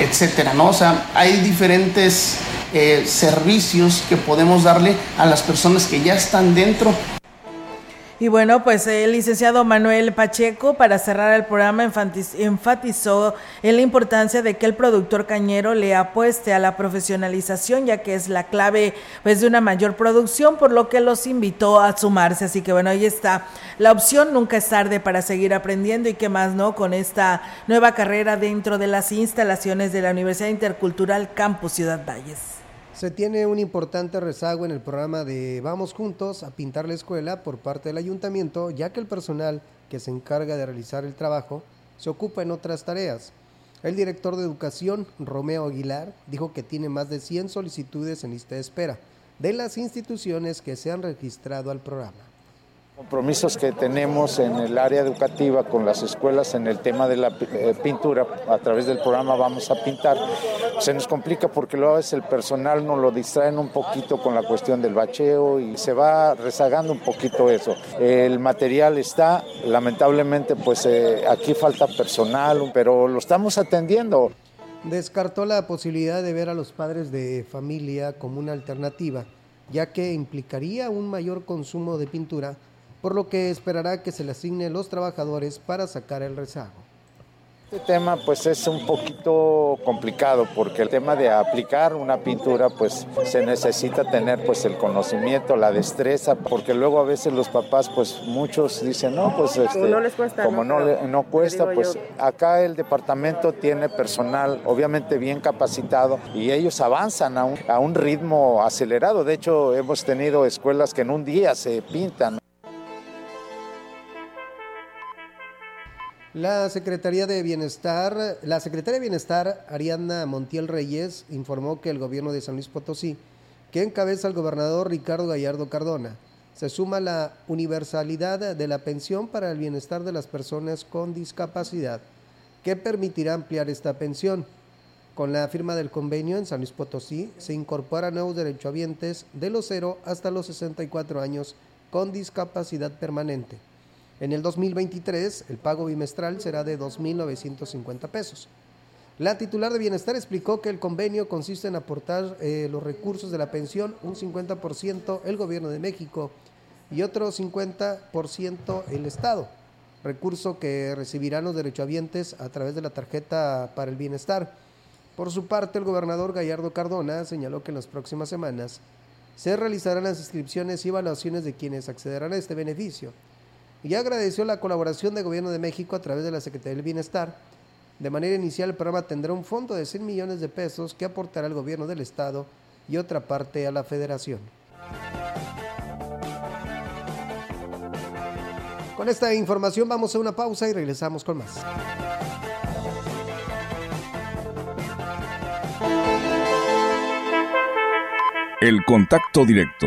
etcétera, ¿no? O sea, hay diferentes eh, servicios que podemos darle a las personas que ya están dentro y bueno, pues el licenciado Manuel Pacheco, para cerrar el programa, enfatizó en la importancia de que el productor cañero le apueste a la profesionalización, ya que es la clave pues, de una mayor producción, por lo que los invitó a sumarse. Así que bueno, ahí está. La opción nunca es tarde para seguir aprendiendo y qué más, ¿no? Con esta nueva carrera dentro de las instalaciones de la Universidad Intercultural Campus Ciudad Valles. Se tiene un importante rezago en el programa de Vamos Juntos a pintar la escuela por parte del ayuntamiento, ya que el personal que se encarga de realizar el trabajo se ocupa en otras tareas. El director de educación, Romeo Aguilar, dijo que tiene más de 100 solicitudes en lista de espera de las instituciones que se han registrado al programa compromisos que tenemos en el área educativa con las escuelas en el tema de la eh, pintura, a través del programa Vamos a Pintar, se nos complica porque luego veces el personal nos lo distraen un poquito con la cuestión del bacheo y se va rezagando un poquito eso. El material está, lamentablemente pues eh, aquí falta personal, pero lo estamos atendiendo. Descartó la posibilidad de ver a los padres de familia como una alternativa, ya que implicaría un mayor consumo de pintura por lo que esperará que se le asigne los trabajadores para sacar el rezago. Este tema pues es un poquito complicado porque el tema de aplicar una pintura pues se necesita tener pues el conocimiento, la destreza, porque luego a veces los papás pues muchos dicen no pues este, como no les cuesta, como no, no, cuesta pues acá el departamento tiene personal obviamente bien capacitado y ellos avanzan a un, a un ritmo acelerado, de hecho hemos tenido escuelas que en un día se pintan. La Secretaría de Bienestar, la Secretaria de Bienestar, Ariana Montiel Reyes, informó que el gobierno de San Luis Potosí, que encabeza el gobernador Ricardo Gallardo Cardona, se suma la universalidad de la pensión para el bienestar de las personas con discapacidad, que permitirá ampliar esta pensión. Con la firma del convenio en San Luis Potosí se incorporan nuevos derechohabientes de los 0 hasta los 64 años con discapacidad permanente. En el 2023, el pago bimestral será de 2.950 pesos. La titular de Bienestar explicó que el convenio consiste en aportar eh, los recursos de la pensión, un 50% el gobierno de México y otro 50% el Estado, recurso que recibirán los derechohabientes a través de la tarjeta para el bienestar. Por su parte, el gobernador Gallardo Cardona señaló que en las próximas semanas se realizarán las inscripciones y evaluaciones de quienes accederán a este beneficio y agradeció la colaboración del Gobierno de México a través de la Secretaría del Bienestar. De manera inicial, el programa tendrá un fondo de 100 millones de pesos que aportará al Gobierno del Estado y otra parte a la Federación. Con esta información vamos a una pausa y regresamos con más. El contacto directo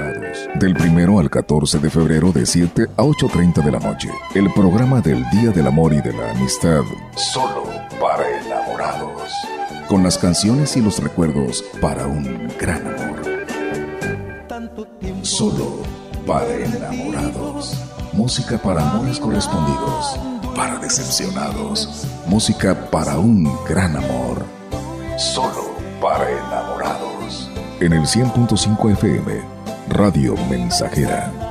Del primero al 14 de febrero de 7 a 8.30 de la noche. El programa del Día del Amor y de la Amistad. Solo para enamorados. Con las canciones y los recuerdos para un gran amor. Solo para enamorados. Música para amores correspondidos. Para decepcionados. Música para un gran amor. Solo para enamorados. En el 100.5 FM, Radio Mensajera.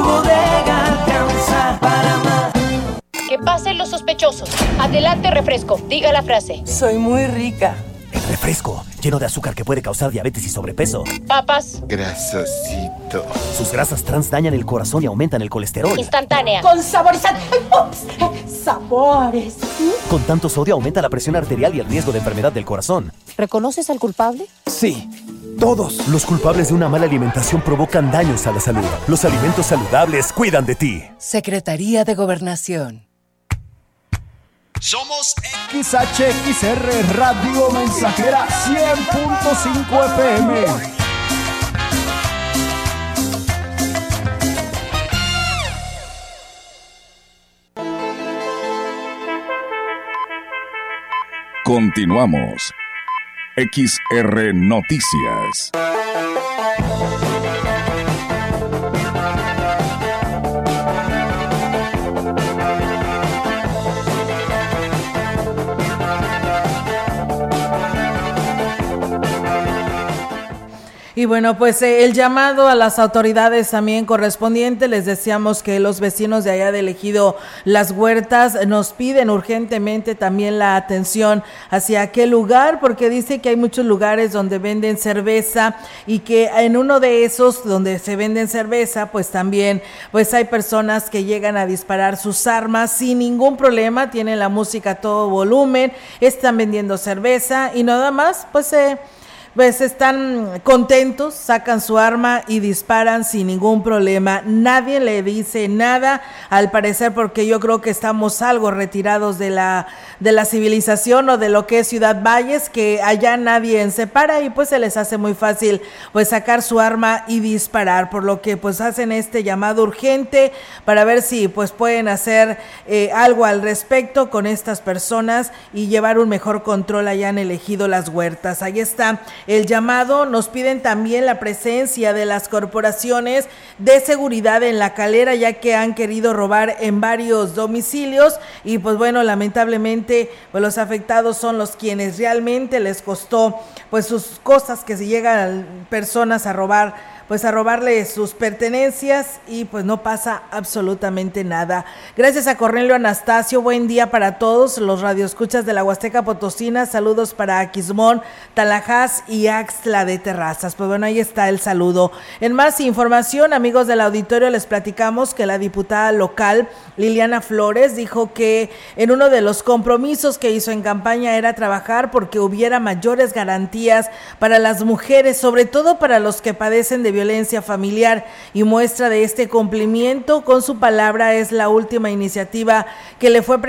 Que pasen los sospechosos. Adelante, refresco. Diga la frase. Soy muy rica. El refresco, lleno de azúcar que puede causar diabetes y sobrepeso. Papas. Grasosito. Sus grasas trans dañan el corazón y aumentan el colesterol. Instantánea. Con saborizante. Sabores. Con tanto sodio aumenta la presión arterial y el riesgo de enfermedad del corazón. ¿Reconoces al culpable? Sí. Todos los culpables de una mala alimentación provocan daños a la salud. Los alimentos saludables cuidan de ti. Secretaría de Gobernación. Somos XHXR Radio Mensajera 100.5 FM. Continuamos. XR Noticias. Y bueno, pues eh, el llamado a las autoridades también correspondiente, les deseamos que los vecinos de allá de elegido Las Huertas nos piden urgentemente también la atención hacia aquel lugar, porque dice que hay muchos lugares donde venden cerveza y que en uno de esos donde se venden cerveza, pues también pues hay personas que llegan a disparar sus armas sin ningún problema, tienen la música a todo volumen, están vendiendo cerveza y nada más, pues eh, pues están contentos, sacan su arma y disparan sin ningún problema. Nadie le dice nada, al parecer, porque yo creo que estamos algo retirados de la, de la civilización o de lo que es Ciudad Valles, que allá nadie se para y pues se les hace muy fácil pues sacar su arma y disparar, por lo que pues hacen este llamado urgente para ver si pues pueden hacer eh, algo al respecto con estas personas y llevar un mejor control allá han elegido las huertas. Ahí está el llamado. Nos piden también la presencia de las corporaciones de seguridad en la calera, ya que han querido robar en varios domicilios y pues bueno, lamentablemente pues los afectados son los quienes realmente les costó pues sus cosas que si llegan personas a robar pues a robarle sus pertenencias y pues no pasa absolutamente nada. Gracias a Cornelio Anastasio, buen día para todos los radioescuchas de la Huasteca Potosina, saludos para Aquismón, Talajás y Axtla de Terrazas. Pues bueno, ahí está el saludo. En más información, amigos del auditorio, les platicamos que la diputada local Liliana Flores dijo que en uno de los compromisos que hizo en campaña era trabajar porque hubiera mayores garantías para las mujeres, sobre todo para los que padecen de violencia familiar y muestra de este cumplimiento. Con su palabra es la última iniciativa que le fue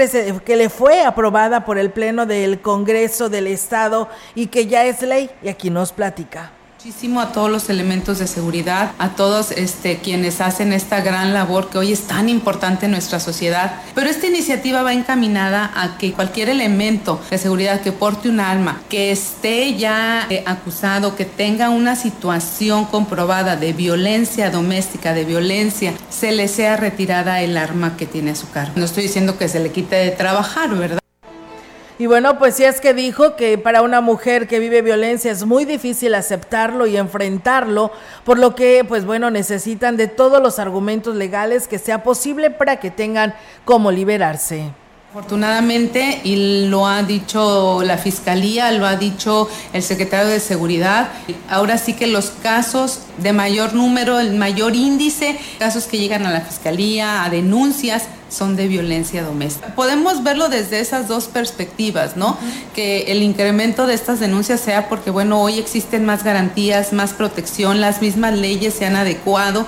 que le fue aprobada por el pleno del Congreso del Estado y que ya es ley. Y aquí nos platica muchísimo a todos los elementos de seguridad, a todos este, quienes hacen esta gran labor que hoy es tan importante en nuestra sociedad. Pero esta iniciativa va encaminada a que cualquier elemento de seguridad que porte un arma, que esté ya eh, acusado, que tenga una situación comprobada de violencia doméstica, de violencia, se le sea retirada el arma que tiene a su cargo. No estoy diciendo que se le quite de trabajar, ¿verdad? Y bueno, pues sí es que dijo que para una mujer que vive violencia es muy difícil aceptarlo y enfrentarlo, por lo que pues bueno, necesitan de todos los argumentos legales que sea posible para que tengan cómo liberarse. Afortunadamente, y lo ha dicho la Fiscalía, lo ha dicho el secretario de Seguridad, ahora sí que los casos de mayor número, el mayor índice, casos que llegan a la Fiscalía, a denuncias, son de violencia doméstica. Podemos verlo desde esas dos perspectivas, ¿no? Que el incremento de estas denuncias sea porque, bueno, hoy existen más garantías, más protección, las mismas leyes se han adecuado.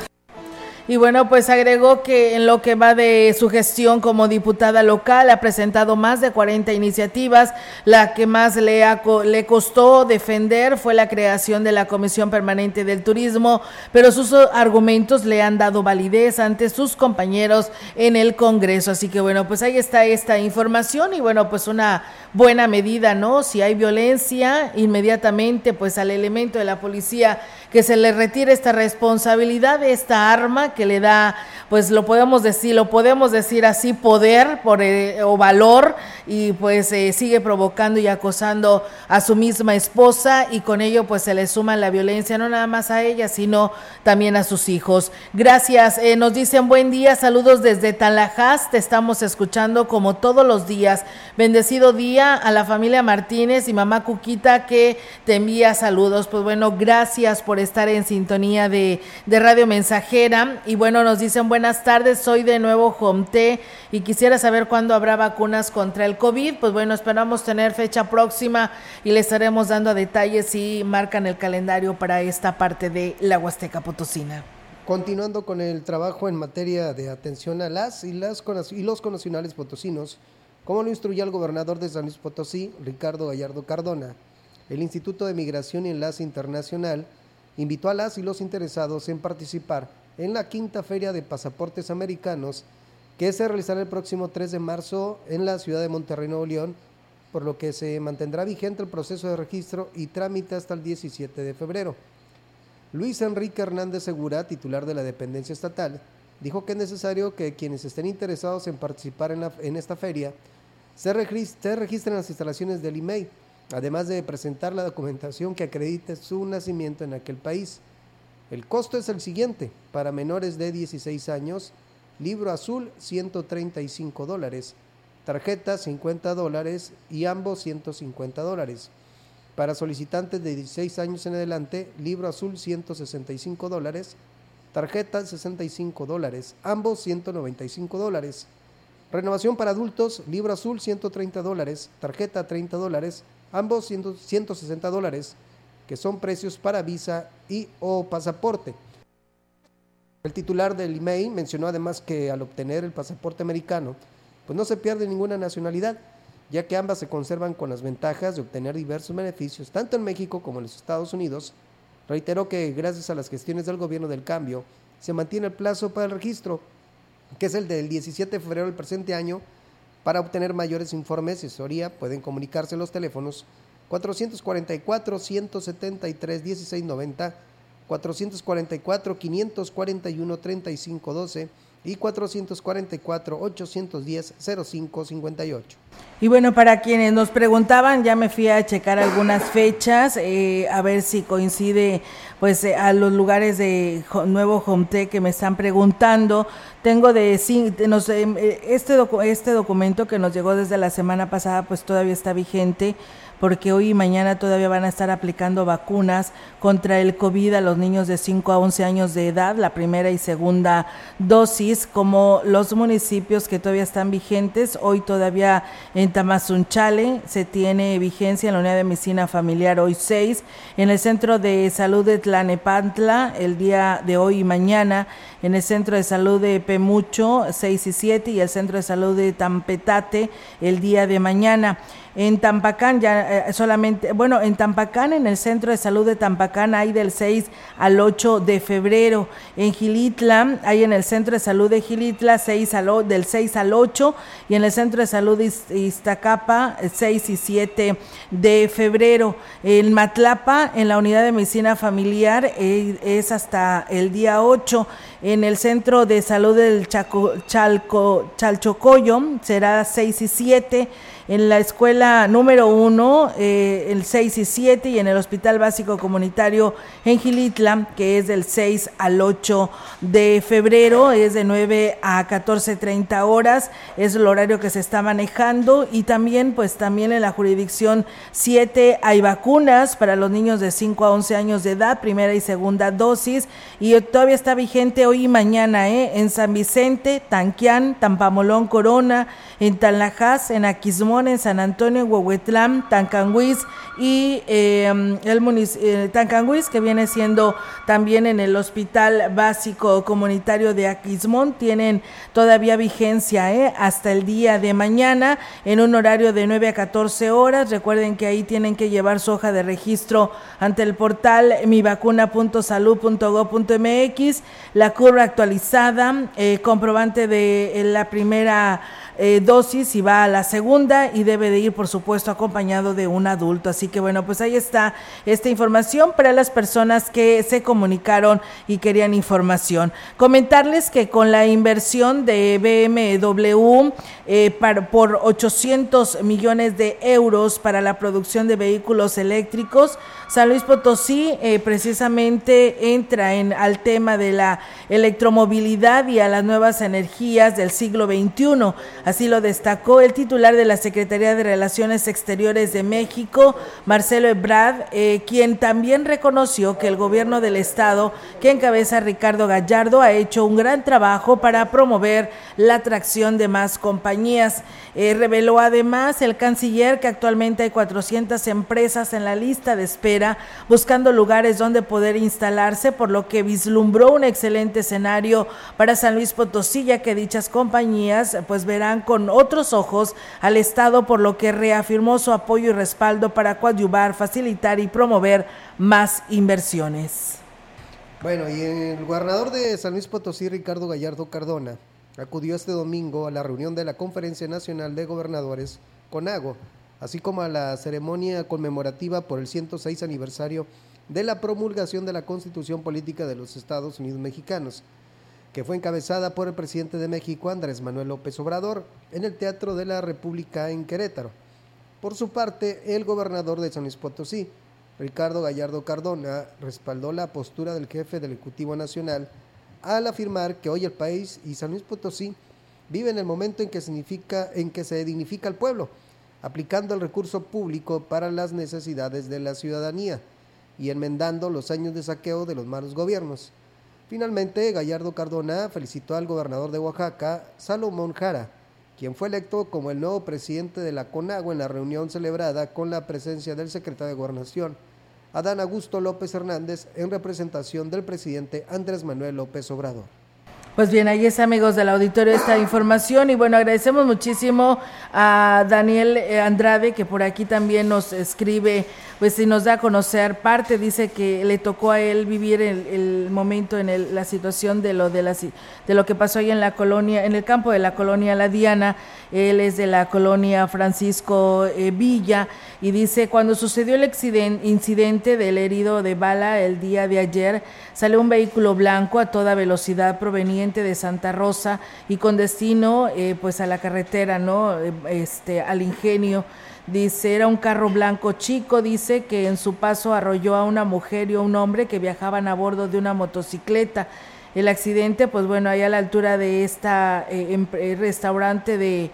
Y bueno, pues agregó que en lo que va de su gestión como diputada local ha presentado más de 40 iniciativas. La que más le, le costó defender fue la creación de la Comisión Permanente del Turismo, pero sus argumentos le han dado validez ante sus compañeros en el Congreso. Así que bueno, pues ahí está esta información y bueno, pues una buena medida, ¿no? Si hay violencia, inmediatamente pues al elemento de la policía que se le retire esta responsabilidad de esta arma que le da, pues lo podemos decir, lo podemos decir así, poder por, eh, o valor y pues eh, sigue provocando y acosando a su misma esposa y con ello pues se le suma la violencia no nada más a ella, sino también a sus hijos. Gracias, eh, nos dicen buen día, saludos desde Talajás, te estamos escuchando como todos los días. Bendecido día a la familia Martínez y mamá Cuquita que te envía saludos. Pues bueno, gracias por estar en sintonía de, de Radio Mensajera. Y bueno, nos dicen buenas tardes, soy de nuevo Jomte y quisiera saber cuándo habrá vacunas contra el COVID. Pues bueno, esperamos tener fecha próxima y le estaremos dando detalles si marcan el calendario para esta parte de la Huasteca Potosina. Continuando con el trabajo en materia de atención a las y, las, y los conacionales potosinos, como lo instruyó el gobernador de San Luis Potosí, Ricardo Gallardo Cardona, el Instituto de Migración y Enlace Internacional invitó a las y los interesados en participar en la quinta feria de pasaportes americanos que se realizará el próximo 3 de marzo en la ciudad de Monterrey, Nuevo León, por lo que se mantendrá vigente el proceso de registro y trámite hasta el 17 de febrero. Luis Enrique Hernández Segura, titular de la dependencia estatal, dijo que es necesario que quienes estén interesados en participar en, en esta feria se, registren en las instalaciones del IMEI además de presentar la documentación que acredite su nacimiento en aquel país. El costo es el siguiente, para menores de 16 años, libro azul 135 dólares, tarjeta 50 dólares y ambos 150 dólares. Para solicitantes de 16 años en adelante, libro azul 165 dólares, tarjeta 65 dólares, ambos 195 dólares. Renovación para adultos, libro azul 130 dólares, tarjeta 30 dólares, ambos 160 dólares, que son precios para visa y o pasaporte. El titular del IMEI mencionó además que al obtener el pasaporte americano, pues no se pierde ninguna nacionalidad, ya que ambas se conservan con las ventajas de obtener diversos beneficios, tanto en México como en los Estados Unidos. Reiteró que gracias a las gestiones del gobierno del cambio, se mantiene el plazo para el registro, que es el del 17 de febrero del presente año, para obtener mayores informes y asesoría pueden comunicarse los teléfonos 444-173-1690, 444-541-3512 y 444-810-0558. Y bueno, para quienes nos preguntaban, ya me fui a checar algunas fechas, eh, a ver si coincide pues eh, a los lugares de Nuevo Homte que me están preguntando. Tengo de, nos, eh, este, este documento que nos llegó desde la semana pasada pues todavía está vigente porque hoy y mañana todavía van a estar aplicando vacunas contra el COVID a los niños de 5 a 11 años de edad, la primera y segunda dosis, como los municipios que todavía están vigentes. Hoy todavía en Tamazunchale se tiene vigencia en la unidad de medicina familiar hoy 6, en el centro de salud de Tlanepantla el día de hoy y mañana, en el centro de salud de Pemucho 6 y 7 y el centro de salud de Tampetate el día de mañana. En Tampacán ya eh, solamente, bueno, en Tampacán, en el centro de salud de Tampacán hay del 6 al 8 de febrero. En Gilitla hay en el centro de salud de Gilitla 6 al, del 6 al 8 y en el centro de salud de Iztacapa 6 y 7 de febrero. En Matlapa, en la unidad de medicina familiar eh, es hasta el día 8. En el centro de salud del Chaco, Chalco, Chalchocoyo será 6 y 7 en la escuela número 1, eh, el 6 y 7, y en el Hospital Básico Comunitario en Gilitla, que es del 6 al 8 de febrero, es de 9 a 14.30 horas, es el horario que se está manejando, y también, pues también en la jurisdicción 7 hay vacunas para los niños de 5 a 11 años de edad, primera y segunda dosis, y todavía está vigente hoy y mañana, ¿eh? en San Vicente, Tanquián, Tampamolón, Corona, en Tanlajas, en Aquismón, en San Antonio, Huehuetlán, Tancanguis y em, el eh, Tancanguis, que viene siendo también en el Hospital Básico Comunitario de Aquismón, tienen todavía vigencia ¿eh? hasta el día de mañana en un horario de 9 a 14 horas. Recuerden que ahí tienen que llevar su hoja de registro ante el portal mivacuna.salud.gov.mx, la curva actualizada, eh, comprobante de la primera eh, dosis y va a la segunda y debe de ir, por supuesto, acompañado de un adulto. Así que bueno, pues ahí está esta información para las personas que se comunicaron y querían información. Comentarles que con la inversión de BMW eh, por 800 millones de euros para la producción de vehículos eléctricos, San Luis Potosí eh, precisamente entra en, al tema de la electromovilidad y a las nuevas energías del siglo XXI. Así lo destacó el titular de la Secretaría de Relaciones Exteriores de México, Marcelo Ebrard, eh, quien también reconoció que el gobierno del estado que encabeza Ricardo Gallardo ha hecho un gran trabajo para promover la atracción de más compañías. Eh, reveló además el canciller que actualmente hay 400 empresas en la lista de espera buscando lugares donde poder instalarse, por lo que vislumbró un excelente escenario para San Luis Potosí, ya que dichas compañías pues verán con otros ojos al Estado, por lo que reafirmó su apoyo y respaldo para coadyuvar, facilitar y promover más inversiones. Bueno, y el gobernador de San Luis Potosí, Ricardo Gallardo Cardona, acudió este domingo a la reunión de la Conferencia Nacional de Gobernadores, CONAGO, así como a la ceremonia conmemorativa por el 106 aniversario de la promulgación de la Constitución Política de los Estados Unidos Mexicanos, que fue encabezada por el presidente de México, Andrés Manuel López Obrador, en el Teatro de la República en Querétaro. Por su parte, el gobernador de San Luis Potosí, Ricardo Gallardo Cardona, respaldó la postura del jefe del Ejecutivo Nacional, al afirmar que hoy el país y San Luis Potosí viven el momento en que, significa, en que se dignifica al pueblo, aplicando el recurso público para las necesidades de la ciudadanía y enmendando los años de saqueo de los malos gobiernos. Finalmente, Gallardo Cardona felicitó al gobernador de Oaxaca, Salomón Jara, quien fue electo como el nuevo presidente de la CONAGUA en la reunión celebrada con la presencia del secretario de Gobernación, Adán Augusto López Hernández en representación del presidente Andrés Manuel López Obrador. Pues bien, ahí es amigos del auditorio esta información y bueno, agradecemos muchísimo a Daniel eh, Andrade que por aquí también nos escribe, pues si nos da a conocer parte, dice que le tocó a él vivir el, momento en la situación de lo de, la, lo que pasó ahí en la colonia, en el campo de la colonia La Diana, él es de la colonia Francisco eh, Villa y dice, cuando sucedió el incidente del herido de bala el día de ayer, salió un vehículo blanco a toda velocidad proveniente de Santa Rosa y con destino eh, pues a la carretera, ¿no? Eh, este, al ingenio. Dice, era un carro blanco chico, dice que en su paso arrolló a una mujer y a un hombre que viajaban a bordo de una motocicleta. El accidente, pues bueno, ahí a la altura de esta eh, restaurante de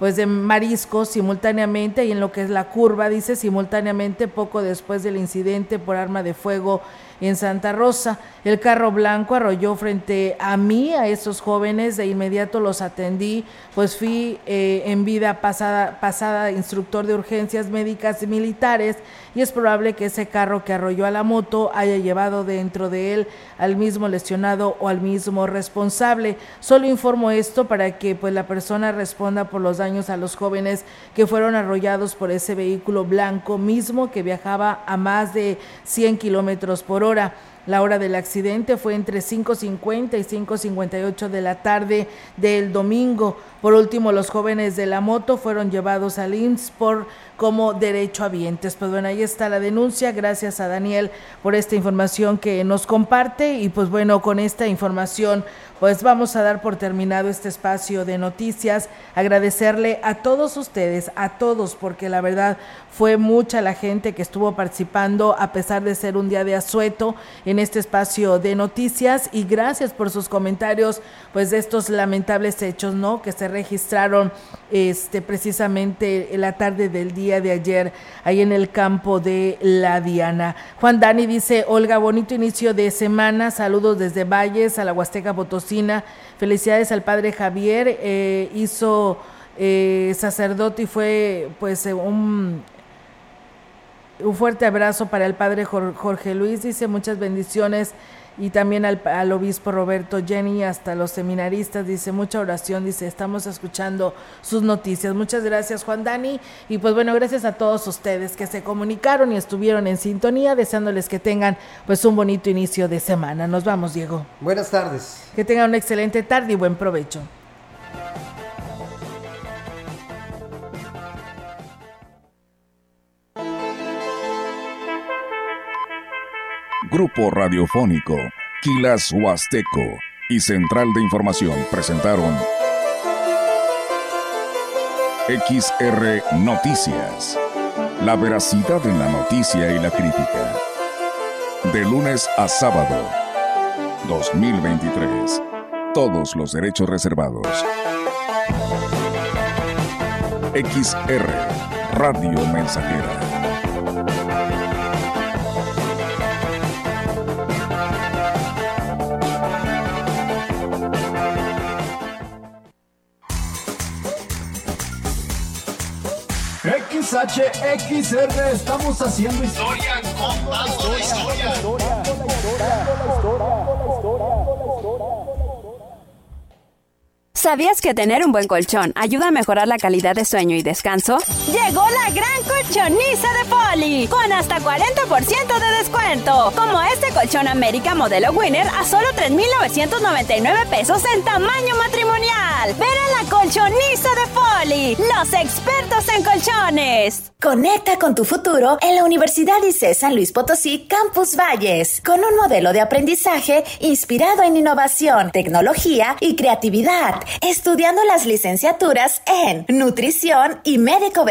pues de mariscos simultáneamente y en lo que es la curva, dice simultáneamente poco después del incidente por arma de fuego en Santa Rosa. El carro blanco arrolló frente a mí, a estos jóvenes, de inmediato los atendí, pues fui eh, en vida pasada, pasada instructor de urgencias médicas y militares y es probable que ese carro que arrolló a la moto haya llevado dentro de él al mismo lesionado o al mismo responsable. Solo informo esto para que pues la persona responda por los daños a los jóvenes que fueron arrollados por ese vehículo blanco mismo que viajaba a más de 100 kilómetros por hora. La hora del accidente fue entre 5.50 y 5.58 de la tarde del domingo. Por último, los jóvenes de la moto fueron llevados al IMSS por como derechohabientes. Pues bueno, ahí está la denuncia. Gracias a Daniel por esta información que nos comparte. Y pues bueno, con esta información pues vamos a dar por terminado este espacio de noticias. Agradecerle a todos ustedes, a todos, porque la verdad fue mucha la gente que estuvo participando a pesar de ser un día de asueto este espacio de noticias y gracias por sus comentarios pues de estos lamentables hechos, ¿no? que se registraron este precisamente en la tarde del día de ayer ahí en el campo de La Diana. Juan Dani dice, "Olga, bonito inicio de semana. Saludos desde Valles a la Huasteca Potosina. Felicidades al padre Javier, eh, hizo eh, sacerdote y fue pues un un fuerte abrazo para el padre Jorge Luis, dice muchas bendiciones y también al, obispo Roberto Jenny, hasta los seminaristas, dice mucha oración, dice estamos escuchando sus noticias. Muchas gracias Juan Dani y pues bueno, gracias a todos ustedes que se comunicaron y estuvieron en sintonía, deseándoles que tengan pues un bonito inicio de semana. Nos vamos, Diego. Buenas tardes. Que tengan una excelente tarde y buen provecho. Grupo Radiofónico, Quilas Huasteco y Central de Información presentaron XR Noticias. La veracidad en la noticia y la crítica. De lunes a sábado. 2023. Todos los derechos reservados. XR Radio Mensajera XHXR estamos haciendo historia, contando historia. ¿Sabías que tener un buen colchón ayuda a mejorar la calidad de sueño y descanso? Llegó la gran colchoniza de Poli, con hasta 40% de descuento. Como este colchón América modelo Winner a solo 3,999 pesos en tamaño matrimonial. Ver a la colchoniza de Poli, los expertos en colchones. Conecta con tu futuro en la Universidad ICE San Luis Potosí Campus Valles, con un modelo de aprendizaje inspirado en innovación, tecnología y creatividad, estudiando las licenciaturas en nutrición y médico veterinario